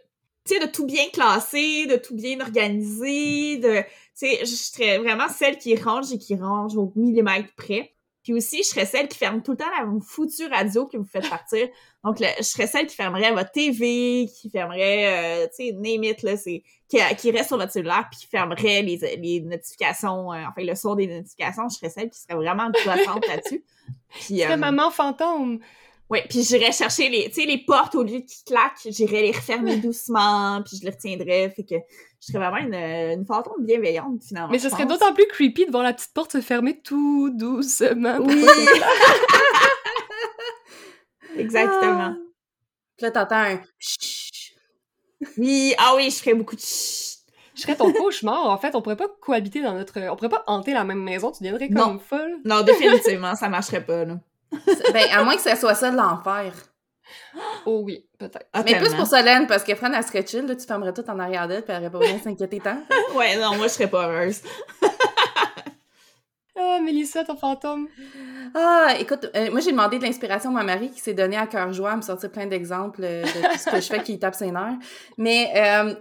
de tout bien classer, de tout bien organiser, de, je serais vraiment celle qui range et qui range au millimètre près. Puis aussi, je serais celle qui ferme tout le temps la foutue radio que vous faites partir. Donc, le- je serais celle qui fermerait votre TV, qui fermerait, euh, tu sais, name it, là, c'est, qui, qui reste sur votre cellulaire, puis qui fermerait les, les notifications, euh, enfin, le son des notifications. Je serais celle qui serait vraiment gossante là-dessus. [LAUGHS] Puis, euh, maman fantôme! Ouais, puis j'irais chercher les, tu sais, les portes au lieu qu'ils claquent, j'irais les refermer [LAUGHS] doucement, puis je les retiendrais, fait que je serais vraiment une, une fantôme bienveillante, finalement. Mais ce serait d'autant plus creepy de voir la petite porte se fermer tout doucement. Oui! [LAUGHS] Exactement. Puis là, t'entends un chut. Oui, ah oui, je ferais beaucoup de chut. Je serais ton cauchemar. En fait, on pourrait pas cohabiter dans notre... On pourrait pas hanter la même maison. Tu deviendrais comme Non. folle. Non, définitivement, ça marcherait pas, là. ben, à moins que ça soit ça de l'enfer. Oh oui, peut-être. Ah, Mais plus pour Solène, parce que Fran, elle serait chill, là, tu fermerais tout en arrière d'elle, puis elle aurait pas besoin de s'inquiéter tant. Ouais, non, moi, je serais pas heureuse. Ah, Mélissa, ton fantôme. Ah, écoute, euh, moi j'ai demandé de l'inspiration à ma mari qui s'est donné à cœur joie à me sortir plein d'exemples euh, de tout ce que je fais qui tape ses nerfs. Mais euh,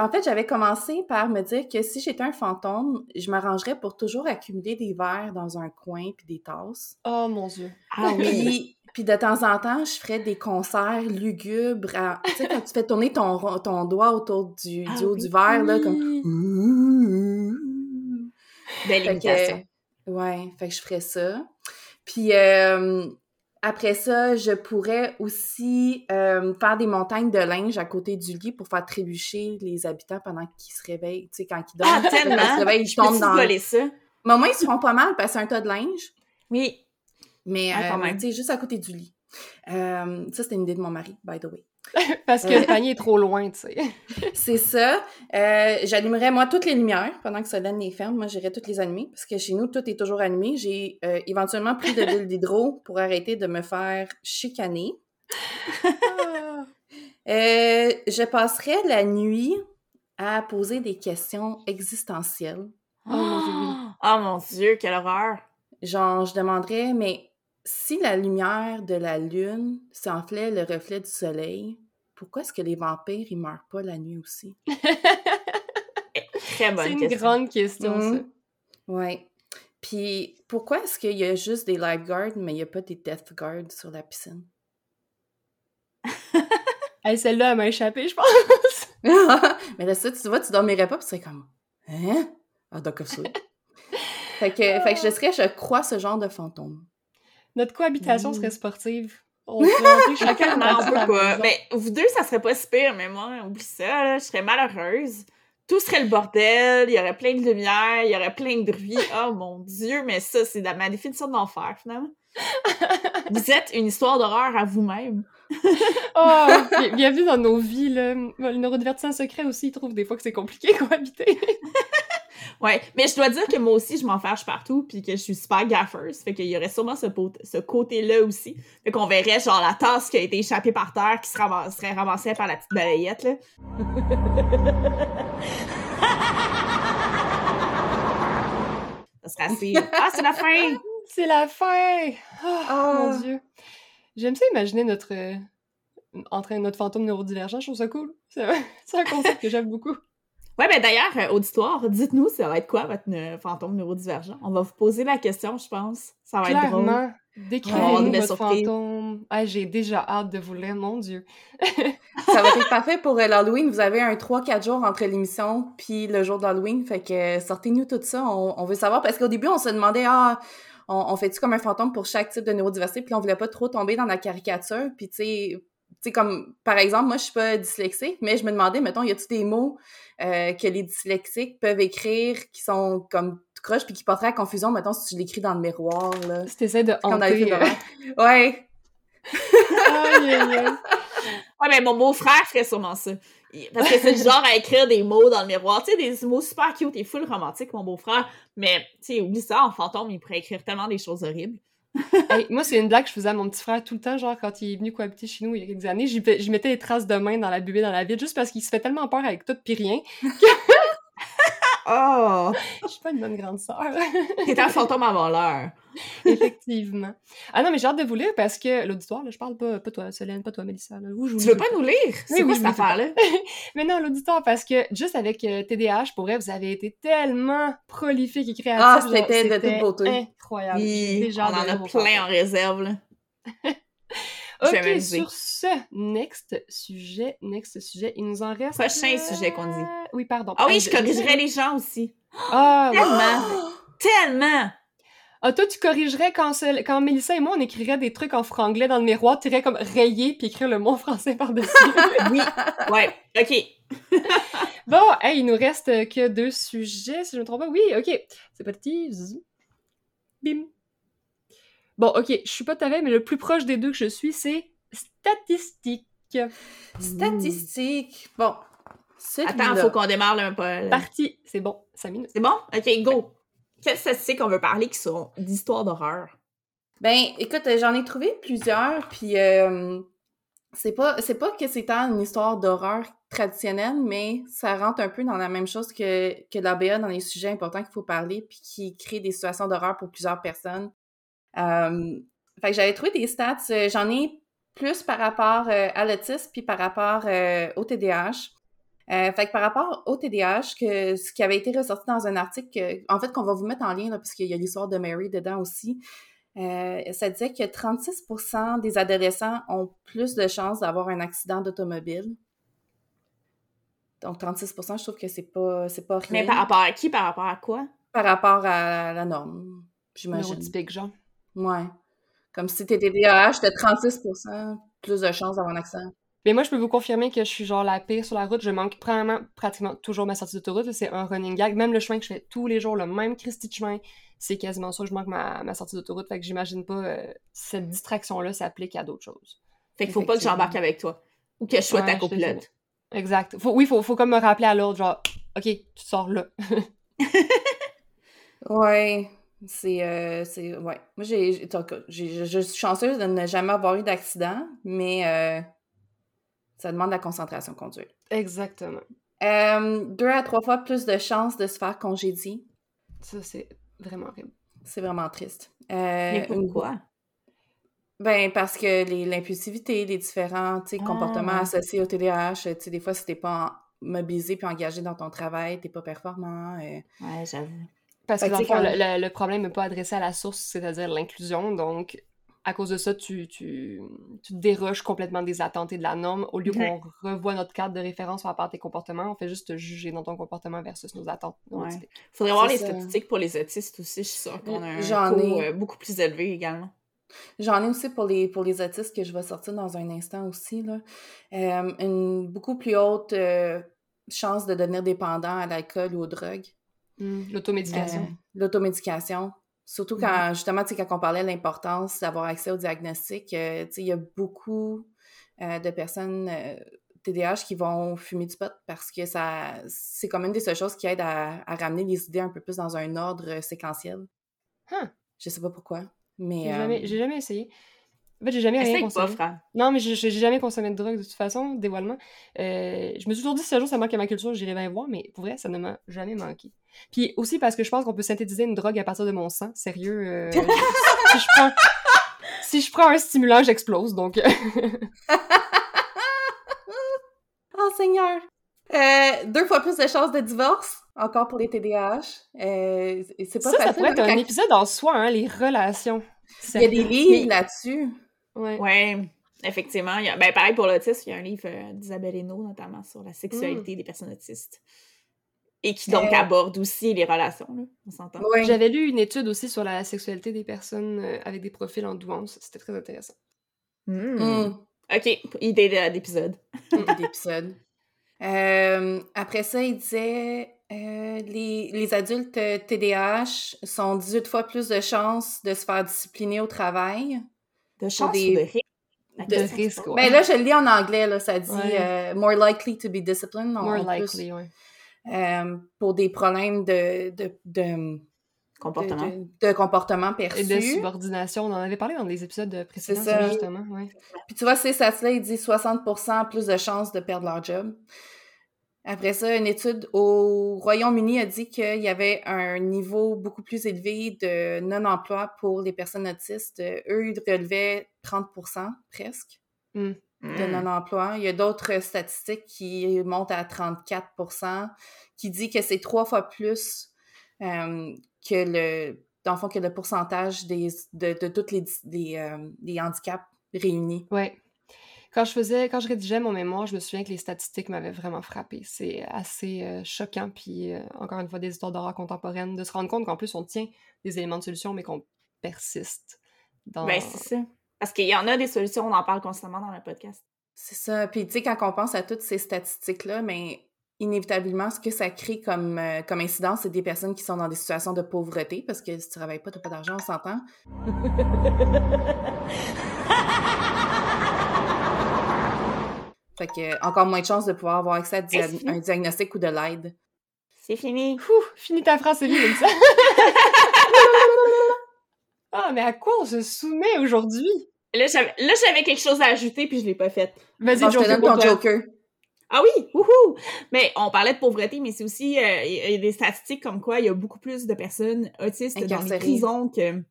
en fait, j'avais commencé par me dire que si j'étais un fantôme, je m'arrangerais pour toujours accumuler des verres dans un coin puis des tasses. Oh mon dieu. Ah oui. Puis, de temps en temps, je ferais des concerts lugubres. à- Tu sais, quand tu fais tourner ton, ton doigt autour du, du Ah haut oui. du verre, là, comme... Belle imitation. Ouais, fait que je ferais ça. Puis euh, après ça, je pourrais aussi euh, faire des montagnes de linge à côté du lit pour faire trébucher les habitants pendant qu'ils se réveillent. Tu sais, quand ils dorment, Ah, tellement! ils se réveillent, ils tombent dans... voler ça? Mais au moins, ils se font pas mal parce que c'est un tas de linge. Oui. Mais, Ah, euh, même. tu sais, juste à côté du lit. Euh, ça, c'était une idée de mon mari, by the way. [LAUGHS] Parce que le panier est trop loin, tu sais. [LAUGHS] C'est ça. Euh, J'allumerais, moi, toutes les lumières pendant que Solène les ferme. Moi, j'irais toutes les allumer parce que chez nous, tout est toujours allumé. J'ai euh, éventuellement pris de l'huile d'hydro pour arrêter de me faire chicaner. [LAUGHS] Euh, je passerais la nuit à poser des questions existentielles. Oh, mon Dieu, oui. [GASPS] Oh mon Dieu, quelle horreur! Genre, je demanderais, mais si la lumière de la lune s'enflait le reflet du soleil, pourquoi est-ce que les vampires, ils meurent pas la nuit aussi? Très bonne C'est une question. grande question, ça. Mhm. Ouais. Puis pourquoi est-ce qu'il y a juste des lifeguards, mais il n'y a pas des death guards sur la piscine? [LAUGHS] Hey, celle-là, elle m'a échappé, je pense. [LAUGHS] mais là, ça, tu vois, tu dormirais pas, puis c'est comme, hein? Ah, d'accord, ça. [LAUGHS] fait, que, fait que je serais, je crois, ce genre de fantôme. Notre cohabitation Mm. serait sportive. On pourrait chacun non, on peut pas. Mais vous deux, ça serait pas si pire, mais moi, oublie ça, là, je serais malheureuse. Tout serait le bordel, il y aurait plein de lumière, il y aurait plein de bruit. [LAUGHS] Oh mon Dieu, mais ça, c'est la- ma définition de l'enfer, finalement. Vous êtes une histoire d'horreur à vous-même. [LAUGHS] Oh, bien- bienvenue dans nos vies, là. Le neurodivertissant secret aussi, il trouve des fois que c'est compliqué cohabiter. Ouais, mais je dois dire que moi aussi, je m'en fâche partout, puis que je suis super gaffeuse. Fait qu'il y aurait sûrement ce, côté-là aussi. Fait qu'on verrait, genre, la tasse qui a été échappée par terre, qui se ram- serait ramassée par la petite balayette, là. [LAUGHS] Ça serait assez... Ah, c'est la fin! [LAUGHS] C'est la fin! Oh, mon Dieu. J'aime ça imaginer notre... euh, en train notre fantôme neurodivergent, je trouve ça cool. C'est un [LAUGHS] concept que j'aime beaucoup. Ouais, ben d'ailleurs, euh, auditoire, dites-nous, ça va être quoi votre fantôme neurodivergent? On va vous poser la question, je pense. Ça va être drôle. Décrivez-nous votre surprise. fantôme. Ah, j'ai déjà hâte de vous lire, mon Dieu. [LAUGHS] Ça va être parfait pour euh, l'Halloween. Vous avez un 3-4 jours entre l'émission puis le jour d'Halloween. Fait que euh, sortez-nous tout ça. On, on veut savoir. Parce qu'au début, on se demandait, ah, on, on fait-tu comme un fantôme pour chaque type de neurodiversité? Puis on voulait pas trop tomber dans la caricature. Puis tu sais, sais, comme, par exemple, moi, je suis pas dyslexique, mais je me demandais, mettons, y a-tu des mots euh, que les dyslexiques peuvent écrire qui sont comme tout croche puis qui porteraient à confusion, mettons, si tu l'écris dans le miroir, là? Si t'essaies de hanter... euh. Ouais. aïe, aïe, aïe. [LAUGHS] Ouais, ben mon beau-frère ferait sûrement ça. Parce que c'est le genre à écrire des mots dans le miroir. Tu sais, des mots super cute et full romantique, mon beau-frère. Mais, tu sais, oublie ça, en fantôme, il pourrait écrire tellement des choses horribles. [LAUGHS] Moi, c'est une blague que je faisais à mon petit frère tout le temps, genre quand il est venu cohabiter chez nous il y a quelques années, j'y mettais des traces de main dans la buée dans la ville, juste parce qu'il se fait tellement peur avec tout pis rien. [LAUGHS] Oh! Je suis pas une bonne grande sœur. T'es un fantôme avant l'heure. Effectivement. Ah non, mais j'ai hâte de vous lire parce que l'auditoire, là, je parle pas, pas toi, Solène, pas toi, Mélissa. Là. Vous, je vous Tu veux pas nous lire? C'est Oui, quoi oui, cette affaire-là? [LAUGHS] Mais non, l'auditoire, parce que juste avec euh, TDAH, pour vrai, vous avez été tellement prolifique et créatif. Ah, c'était de toute beauté. Incroyable. J'ai Oui, déjà on en a plein en réserve, là. [LAUGHS] Je Ok, sur ce, next sujet, next sujet, il nous en reste... Prochain sujet qu'on dit. Oui, pardon. Ah oui, Hey, je corrigerais les gens aussi. Ah. Tellement! Tellement! Ah, toi, tu corrigerais quand, quand Mélissa et moi, on écrirait des trucs en franglais dans le miroir, tu irais comme rayer puis écrire le mot français [LAUGHS] par-dessus. [LAUGHS] Oui. Ouais. OK. [LAUGHS] bon, hey, il nous reste que deux sujets, si je ne me trompe pas. Oui, ok. C'est parti. Bim. Bon, ok, je suis pas ta veille, mais le plus proche des deux que je suis, c'est statistique. Statistique. Bon. Attends, faut qu'on démarre là, un peu. Parti! C'est bon, 5 minutes. C'est bon? OK, go! Quelles statistiques on veut parler qui sont d'histoires d'horreur? Ben, écoute, j'en ai trouvé plusieurs, puis euh, c'est pas c'est pas que c'est tant une histoire d'horreur traditionnelle, mais ça rentre un peu dans la même chose que, que l'ABA dans les sujets importants qu'il faut parler, puis qui crée des situations d'horreur pour plusieurs personnes. Euh, fait que j'avais trouvé des stats, euh, j'en ai plus par rapport euh, à l'autisme, puis par rapport euh, au TDAH. Euh, fait que par rapport au TDAH, que, ce qui avait été ressorti dans un article, que- en fait, qu'on va vous mettre en lien, là, parce qu'il y a l'histoire de Mary dedans aussi, euh, ça disait que 36% des adolescents ont plus de chances d'avoir un accident d'automobile. Donc 36% je trouve que c'est pas, c'est pas rien Mais par rapport à qui? Par rapport à quoi? par rapport à la norme, j'imagine. Neurotypique, genre. Ouais. Comme si t'es TDAH, t'as 36% plus de chances d'avoir un accident. Mais moi, je peux vous confirmer que je suis genre la pire sur la route. Je manque premièrement pratiquement toujours ma sortie d'autoroute. C'est un running gag. Même le chemin que je fais tous les jours, le même Christy de chemin, c'est quasiment sûr que je manque ma, ma sortie d'autoroute. Fait que j'imagine pas euh, cette distraction-là s'applique à d'autres choses. Fait qu'il faut pas que j'embarque avec toi. Ou que je sois Ouais, ta copilote. Exact. Faut, oui, faut, faut comme me rappeler à l'ordre, genre, OK, tu sors là. [LAUGHS] Ouais. C'est. euh, c'est ouais. Moi, j'ai, je, suis chanceuse de ne jamais avoir eu d'accident, mais euh, ça demande de la concentration conduire. Exactement. Euh, deux à trois fois plus de chances de se faire congédier. Ça, c'est vraiment horrible. C'est vraiment triste. Euh, Mais une- pourquoi? Ben, parce que les- l'impulsivité, les différents Ah, comportements ouais. associés au TDAH, tu sais, des fois, si t'es pas en- mobilisé puis engagé dans ton travail, t'es pas performant. euh. Ouais, j'avoue. Parce que que, dans le tu sais, fond, quand- le, le- le problème n'est pas adressé à la source, c'est-à-dire l'inclusion. Donc, à cause de ça, tu, tu, tu déroges complètement des attentes et de la norme. Au lieu Mhm. qu'on revoie notre cadre de référence par rapport à tes comportements, on fait juste te juger dans ton comportement versus nos attentes. Ouais. neurotypiques. Faudrait voir les ça. statistiques pour les autistes aussi. Je suis sûre qu'on a un J'en coût ai. euh, beaucoup plus élevé également. J'en ai aussi pour les, pour les autistes que je vais sortir dans un instant aussi. Là. Euh, une beaucoup plus haute euh, chance de devenir dépendant à l'alcool ou aux drogues. Hmm, L'automédication. Euh, L'automédication. Surtout quand, justement, tu sais, quand on parlait de l'importance d'avoir accès au diagnostic, euh, tu sais, il y a beaucoup euh, de personnes euh, TDAH qui vont fumer du pot parce que ça c'est comme une des seules choses qui aide à, à ramener les idées un peu plus dans un ordre séquentiel. Huh. Je sais pas pourquoi, mais... J'ai euh, jamais, j'ai jamais essayé. En fait, j'ai jamais rien pas, consommé. frère. Non, mais j'ai j'ai jamais consommé de drogue de toute façon, dévoilement. Euh, je me suis toujours dit, si un jour ça manque à ma culture, j'irai bien voir, mais pour vrai, ça ne m'a jamais manqué. Puis aussi parce que je pense qu'on peut synthétiser une drogue à partir de mon sang. Sérieux, euh, [LAUGHS] si, je prends, si je prends un stimulant, j'explose, donc... euh, [LAUGHS] Oh Seigneur! Euh, deux fois plus de chances de divorce, encore pour les TDAH. Euh, c'est pas ça, ça facile. pourrait être hein, un quand- épisode en soi, hein, les relations. Il y a des livres là-dessus. Ouais. Ouais, effectivement. il y a- ben, pareil pour l'autisme, il y a un livre euh, d'Isabelle Hainaut, notamment, sur la sexualité des personnes autistes. Et qui donc Euh. aborde aussi les relations, là, on s'entend. J'avais lu une étude aussi sur la sexualité des personnes euh, avec des profils en douance. C'était très intéressant. Hmm. Mm. OK, idée de- d'épisode. Idée [LAUGHS] d'épisode. Euh, après ça, il disait euh, les, les adultes TDAH sont 18 fois plus de chances de se faire discipliner au travail. De chance des- ou de risque? De risque, ouais. Ben là, je le lis en anglais, là, ça dit Ouais. euh, more likely to be disciplined. More plus, likely, ouais. Euh, pour des problèmes de, de, de, Comportement. de, de comportement perçu. Et de subordination. On en avait parlé dans des épisodes précédents, C'est ça. justement. Ouais. Puis tu vois, ces stats-là, ils disent 60% plus de chances de perdre leur job. Après ça, une étude au Royaume-Uni a dit qu'il y avait un niveau beaucoup plus élevé de non-emploi pour les personnes autistes. Euh, Eux, ils relevaient 30% presque De Hmm. non-emploi. Il y a d'autres statistiques qui montent à 34%, qui dit que c'est trois fois plus euh, que le dans le fond, que le pourcentage des, de, de tous les, les, euh, handicaps réunis. Ouais. Quand je faisais, quand je rédigeais mon mémoire, je me souviens que les statistiques m'avaient vraiment frappé. C'est assez euh, choquant, puis euh, encore une fois, des histoires d'horreur contemporaines, de se rendre compte qu'en plus, on tient des éléments de solution, mais qu'on persiste dans... Ben, c'est ça. Parce qu'il y en a des solutions, on en parle constamment dans le podcast. C'est ça. Puis, tu sais, quand on pense à toutes ces statistiques-là, mais inévitablement, ce que ça crée comme, euh, comme incidence, c'est des personnes qui sont dans des situations de pauvreté, parce que si tu travailles pas, tu pas d'argent, on s'entend. Fait que, encore moins de chances de pouvoir avoir accès à dia- fini. un diagnostic ou de l'aide. C'est fini. Ouh, finis ta phrase, c'est ça. [LAUGHS] ah, mais à quoi on se soumet aujourd'hui? Là, j'avais là, j'avais quelque chose à ajouter, puis je l'ai pas fait. Vas-y, Bon, je te donne ton toi. Joker. Ah oui, wouhou! Mais on parlait de pauvreté, mais c'est aussi euh, il y a- il y a des statistiques comme quoi il y a beaucoup plus de personnes autistes dans les prisons que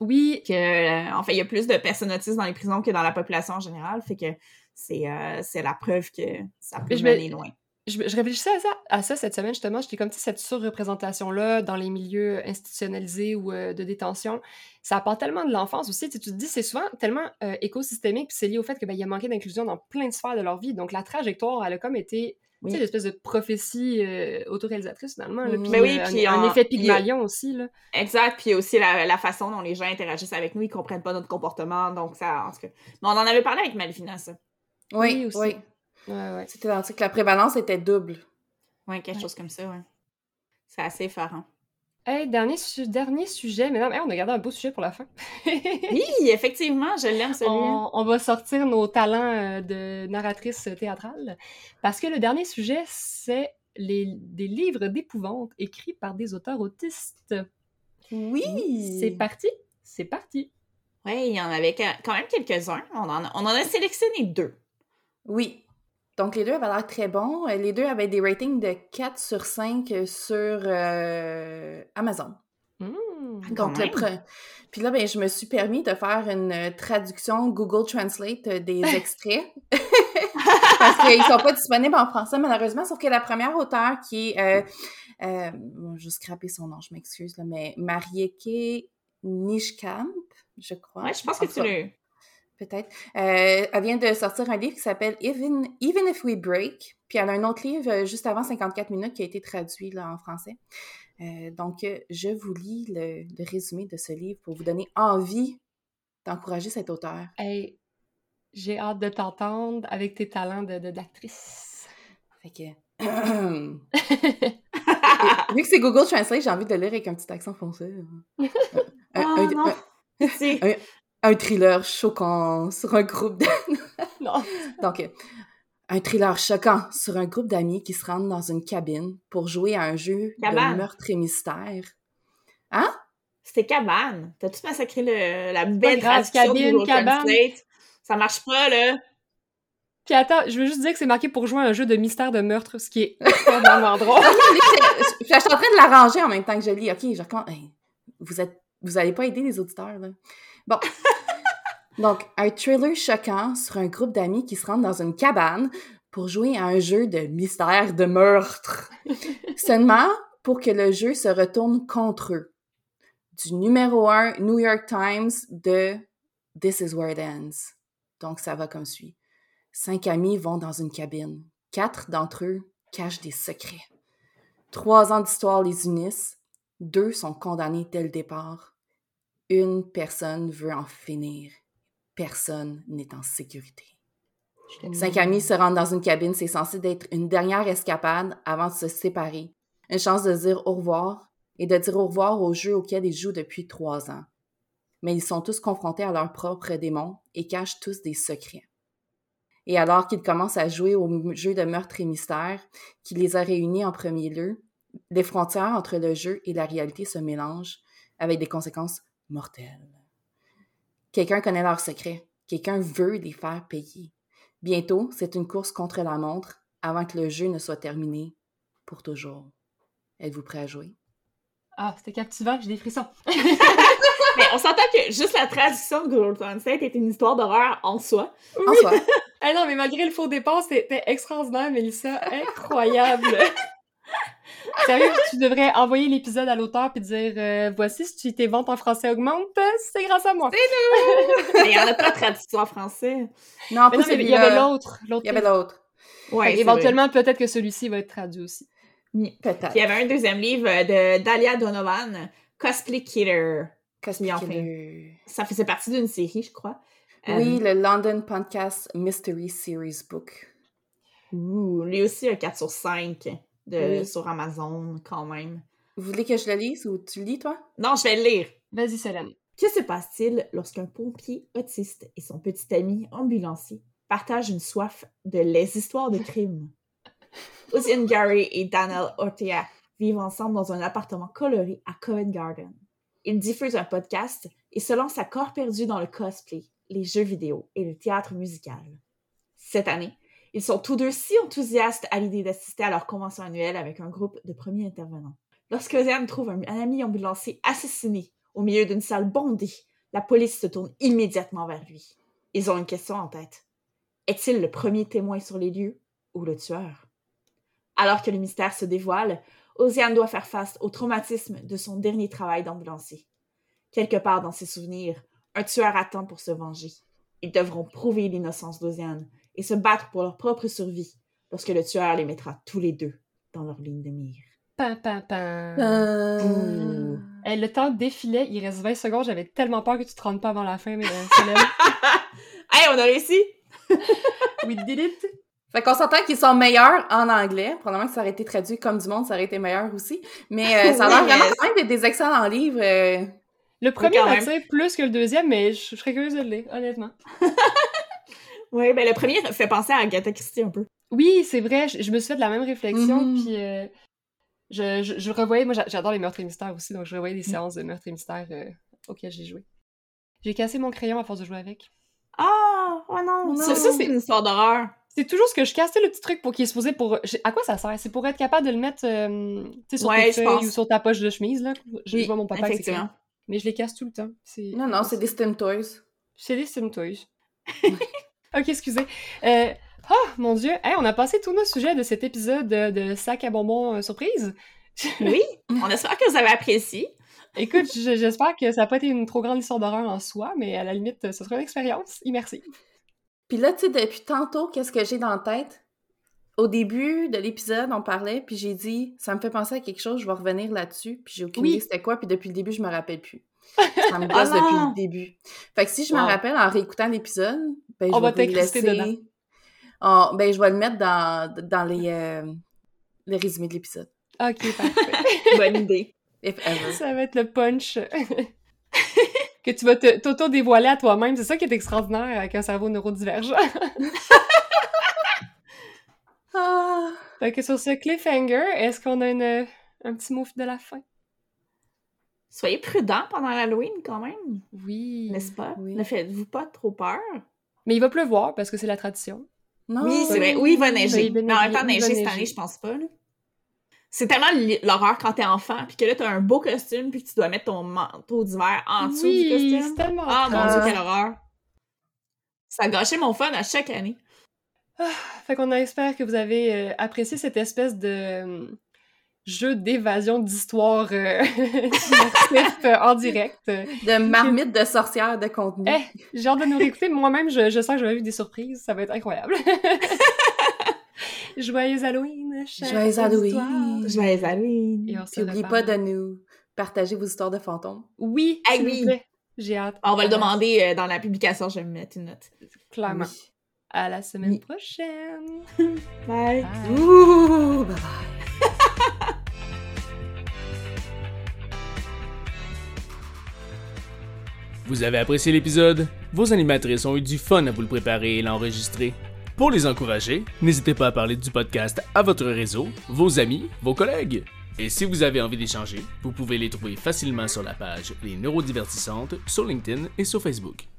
Oui, que euh, en fait il y a plus de personnes autistes dans les prisons que dans la population en général, fait que c'est euh, c'est la preuve que ça peut je me- mener loin. Je, je réfléchissais à ça, à ça cette semaine, justement. J'étais comme, tu sais, cette surreprésentation-là dans les milieux institutionnalisés ou euh, de détention, ça apporte tellement de l'enfance aussi. Tu, sais, tu te dis, c'est souvent tellement euh, écosystémique, puis c'est lié au fait qu'il y a manqué d'inclusion dans plein de sphères de leur vie. Donc, la trajectoire, elle a comme été, Oui. tu sais, l'espèce de prophétie euh, autoréalisatrice, finalement. là. Mhm. Puis, Ben oui, euh, puis un, un en- effet a- Pygmalion aussi, là. Exact, puis aussi la, la façon dont les gens interagissent avec nous, ils comprennent pas notre comportement, donc ça en tout cas. Mais on en avait parlé avec Malvina ça. Oui, Oui, aussi. oui. Ouais, ouais. C'était dans que la prévalence était double. Ouais, quelque Ouais. chose comme ça, ouais. C'est assez effarant. Hey, dernier, su- dernier sujet. Mais non, on a gardé un beau sujet pour la fin. [LAUGHS] Oui, effectivement, je l'aime celui-là. on, on va sortir nos talents euh, de narratrice théâtrale. Parce que le dernier sujet, c'est les, des livres d'épouvante écrits par des auteurs autistes. Oui! C'est parti? C'est parti. Ouais, il y en avait quand quand même quelques-uns. On en, a, on en a sélectionné deux. Oui. Donc, les deux avaient l'air très bons. Euh, Les deux avaient des ratings de 4 sur 5 sur euh, Amazon. Quand Donc, le pre- Puis là, ben, je me suis permis de faire une euh, traduction Google Translate euh, des [LAUGHS] extraits. [LAUGHS] Parce qu'ils sont pas disponibles en français, malheureusement. Sauf que la première auteure qui est... Euh, euh, bon, je vais scraper son nom, je m'excuse, là, mais Marieke Nishkamp, je crois. Ouais, je pense que tu l'as. Peut-être. Euh, elle vient de sortir un livre qui s'appelle Even, Even If We Break. Puis elle a un autre livre euh, juste avant 54 minutes qui a été traduit là, en français. Euh, donc, je vous lis le, le résumé de ce livre pour vous donner envie d'encourager cet auteur. Hey, j'ai hâte de t'entendre avec tes talents de, de- d'actrice. Fait que. [CLEARS THROAT] Vu que c'est Google Translate, j'ai envie de le lire avec un petit accent français. Un, Ah, un- non. un- C'est- un thriller choquant sur un groupe de... [LAUGHS] non. Donc, un thriller choquant sur un groupe d'amis qui se rendent dans une cabine pour jouer à un jeu Cabane. de meurtre et mystère. Hein? C'était cabane. T'as-tu massacré le, la belle grave, cabine, cabane. Ça marche pas, là. Puis attends, je veux juste dire que c'est marqué pour jouer à un jeu de mystère de meurtre, ce qui est extrêmement drôle. je, je suis en train de l'arranger en même temps que je lis. OK, je. Hey, vous êtes, vous allez pas aider les auditeurs, là. Bon. [LAUGHS] Donc, un thriller choquant sur un groupe d'amis qui se rendent dans une cabane pour jouer à un jeu de mystère de meurtre. [LAUGHS] Seulement pour que le jeu se retourne contre eux. Du numéro 1 New York Times de This is where it ends. Donc, ça va comme suit. Cinq amis vont dans une cabine. Quatre d'entre eux cachent des secrets. Trois ans d'histoire les unissent. Deux sont condamnés dès le départ. Une personne veut en finir. Personne n'est en sécurité. Cinq amis se rendent dans une cabine. C'est censé être une dernière escapade avant de se séparer. Une chance de dire au revoir et de dire au revoir au jeu auquel ils jouent depuis trois ans. Mais ils sont tous confrontés à leurs propres démons et cachent tous des secrets. Et alors qu'ils commencent à jouer au jeu de meurtre et mystère qui les a réunis en premier lieu, les frontières entre le jeu et la réalité se mélangent avec des conséquences mortelles. Quelqu'un connaît leurs secrets. Quelqu'un veut les faire payer. Bientôt, c'est une course contre la montre avant que le jeu ne soit terminé pour toujours. Êtes-vous prêt à jouer? Ah, c'était captivant, j'ai des frissons. [LAUGHS] Mais on s'entend que juste la traduction de Google Translate est une histoire d'horreur en soi. En soi, Ah [LAUGHS] non, mais malgré le faux départ, c'était extraordinaire, Mélissa. Incroyable. [LAUGHS] Sérieux, tu devrais envoyer l'épisode à l'auteur puis dire euh, voici si tes ventes en français augmentent, c'est grâce à moi. [LAUGHS] Mais il n'y en a pas de traduction en français. non, en Mais plus, non, mais il y avait l'autre. l'autre Il y avait l'autre. Ouais, c'est éventuellement, peut-être que celui-ci va être traduit aussi. Peut-être. Il y avait un deuxième livre de Dahlia Donovan, Cosplay Killer. Cosplay enfin. Killer. Ça faisait partie d'une série, je crois. Oui, Euh, le London Podcast Mystery Series Book. ouh, lui aussi, un 4 sur 5 de, Oui. sur Amazon, quand même. Vous voulez que je le lise ou tu le lis, toi? Non, je vais le lire. Vas-y, Célène. Que se passe-t-il lorsqu'un pompier autiste et son petit ami ambulancier partagent une soif de les histoires de crimes? [LAUGHS] Ocean Gary et Daniel Ortega vivent ensemble dans un appartement coloré à Covent Garden. Ils diffusent un podcast et se lancent à corps perdu dans le cosplay, les jeux vidéo et le théâtre musical. Cette année, ils sont tous deux si enthousiastes à l'idée d'assister à leur convention annuelle avec un groupe de premiers intervenants. Lorsque Ocean trouve un, ami ambulancier assassiné au milieu d'une salle bondée, la police se tourne immédiatement vers lui. Ils ont une question en tête. Est-il le premier témoin sur les lieux ou le tueur? Alors que le mystère se dévoile, Ocean doit faire face au traumatisme de son dernier travail d'ambulancier. Quelque part dans ses souvenirs, un tueur attend pour se venger. Ils devront prouver l'innocence d'Oceane et se battre pour leur propre survie lorsque le tueur les mettra tous les deux dans leur ligne de mire. Pam, pam, pam. Euh, Hey, le temps défilait, il reste 20 secondes, j'avais tellement peur que tu te rendes pas avant la fin, mais euh, [LAUGHS] hey, on a réussi! [LAUGHS] we did it! Fait qu'on s'entend qu'ils sont meilleurs en anglais. Probablement que ça aurait été traduit comme du monde, ça aurait été meilleur aussi. Mais euh, ça a l'air [LAUGHS] vraiment quand même d'être des excellents livres. euh. Le premier m'attire plus que le deuxième, mais je, je serais curieuse de le lire, honnêtement. Oui, ben le premier fait penser à Agatha Christie un peu. Oui, c'est vrai, je, je me suis fait de la même réflexion, Mhm. puis euh, je, je, je revoyais, moi j'a- j'adore les meurtres et mystères aussi, donc je revoyais Mm. des séances de meurtres et mystères euh, auxquelles j'ai joué. J'ai cassé mon crayon à force de jouer avec. Ah, oh non, Non. ça, ça, c'est une histoire d'horreur. C'est toujours ce que je casse, tu sais, le petit truc pour qu'il est supposé pour... À quoi ça sert? C'est pour être capable de le mettre euh, tu sais, sur Ouais, tes feuilles ou sur ta poche de chemise, là. Je, Oui, je vois mon papa effectivement. Mais je les casse tout le temps. Non, non, c'est des STEM Toys. c'est des Sim Toys. [LAUGHS] ok, excusez. Euh, Oh, mon Dieu! Hey, on a passé tous nos sujets de cet épisode de, de sac à bonbons euh, surprise. [LAUGHS] Oui, on espère que vous avez apprécié. Écoute, je- j'espère que ça n'a pas été une trop grande histoire d'horreur en soi, mais à la limite, ce sera une expérience immersive. Puis là, tu sais, depuis tantôt, qu'est-ce que j'ai dans la tête? Au début de l'épisode, on parlait, puis j'ai dit, ça me fait penser à quelque chose, je vais revenir là-dessus, puis j'ai aucune Oui. idée c'était quoi, puis depuis le début, je me rappelle plus. Ça me [LAUGHS] gosse Oh depuis non! le début. Fait que si je me rappelle en réécoutant l'épisode, ben, On va t'incruster laisser... dedans. Oh, ben, je vais le mettre dans, dans les, euh, les résumés de l'épisode. Ok, parfait. [LAUGHS] Bonne idée. If ever. ça va être le punch [LAUGHS] que tu vas te- t'auto-dévoiler à toi-même. C'est ça qui est extraordinaire avec un cerveau neurodivergent. [LAUGHS] Ah. fait que sur ce cliffhanger, est-ce qu'on a une, un petit mot de la fin? Soyez prudents pendant l'Halloween quand même, Oui. n'est-ce pas? Oui. Ne faites-vous pas trop peur? Mais il va pleuvoir parce que c'est la tradition. Non. oui, c'est vrai. Oui, il va neiger. il va Mais en même temps, neiger, il va neiger cette neiger. année, je pense pas. là. C'est tellement l'horreur quand t'es enfant, puis que là, t'as un beau costume, puis que tu dois mettre ton manteau d'hiver en dessous oui, du c'est costume. tellement Ah mon Ah. dieu, quelle horreur! Ça a gâché mon fun à chaque année. Fait qu'on espère que vous avez euh, apprécié cette espèce de jeu d'évasion d'histoire euh, [LAUGHS] euh, en direct. De marmite de sorcière de contenu. Eh, j'ai hâte de nous réécouter. Moi-même, je, je sens que je vais vivre des surprises. Ça va être incroyable. [LAUGHS] Joyeux Halloween, chers Joyeux Halloween. Joyeux Halloween! Et on se Puis oubliez reparle. pas de nous partager vos histoires de fantômes. Oui, Ah oui. J'ai hâte. On va le demander euh, dans la publication, je vais me mettre une note. Clairement. Oui. À la semaine Oui. prochaine. [LAUGHS] Bye! Bye. Ouh, bye bye. Vous avez apprécié l'épisode? Vos animatrices ont eu du fun à vous le préparer et l'enregistrer. Pour les encourager, n'hésitez pas à parler du podcast à votre réseau, vos amis, vos collègues. Et si vous avez envie d'échanger, vous pouvez les trouver facilement sur la page Les Neurodivertissantes sur LinkedIn et sur Facebook.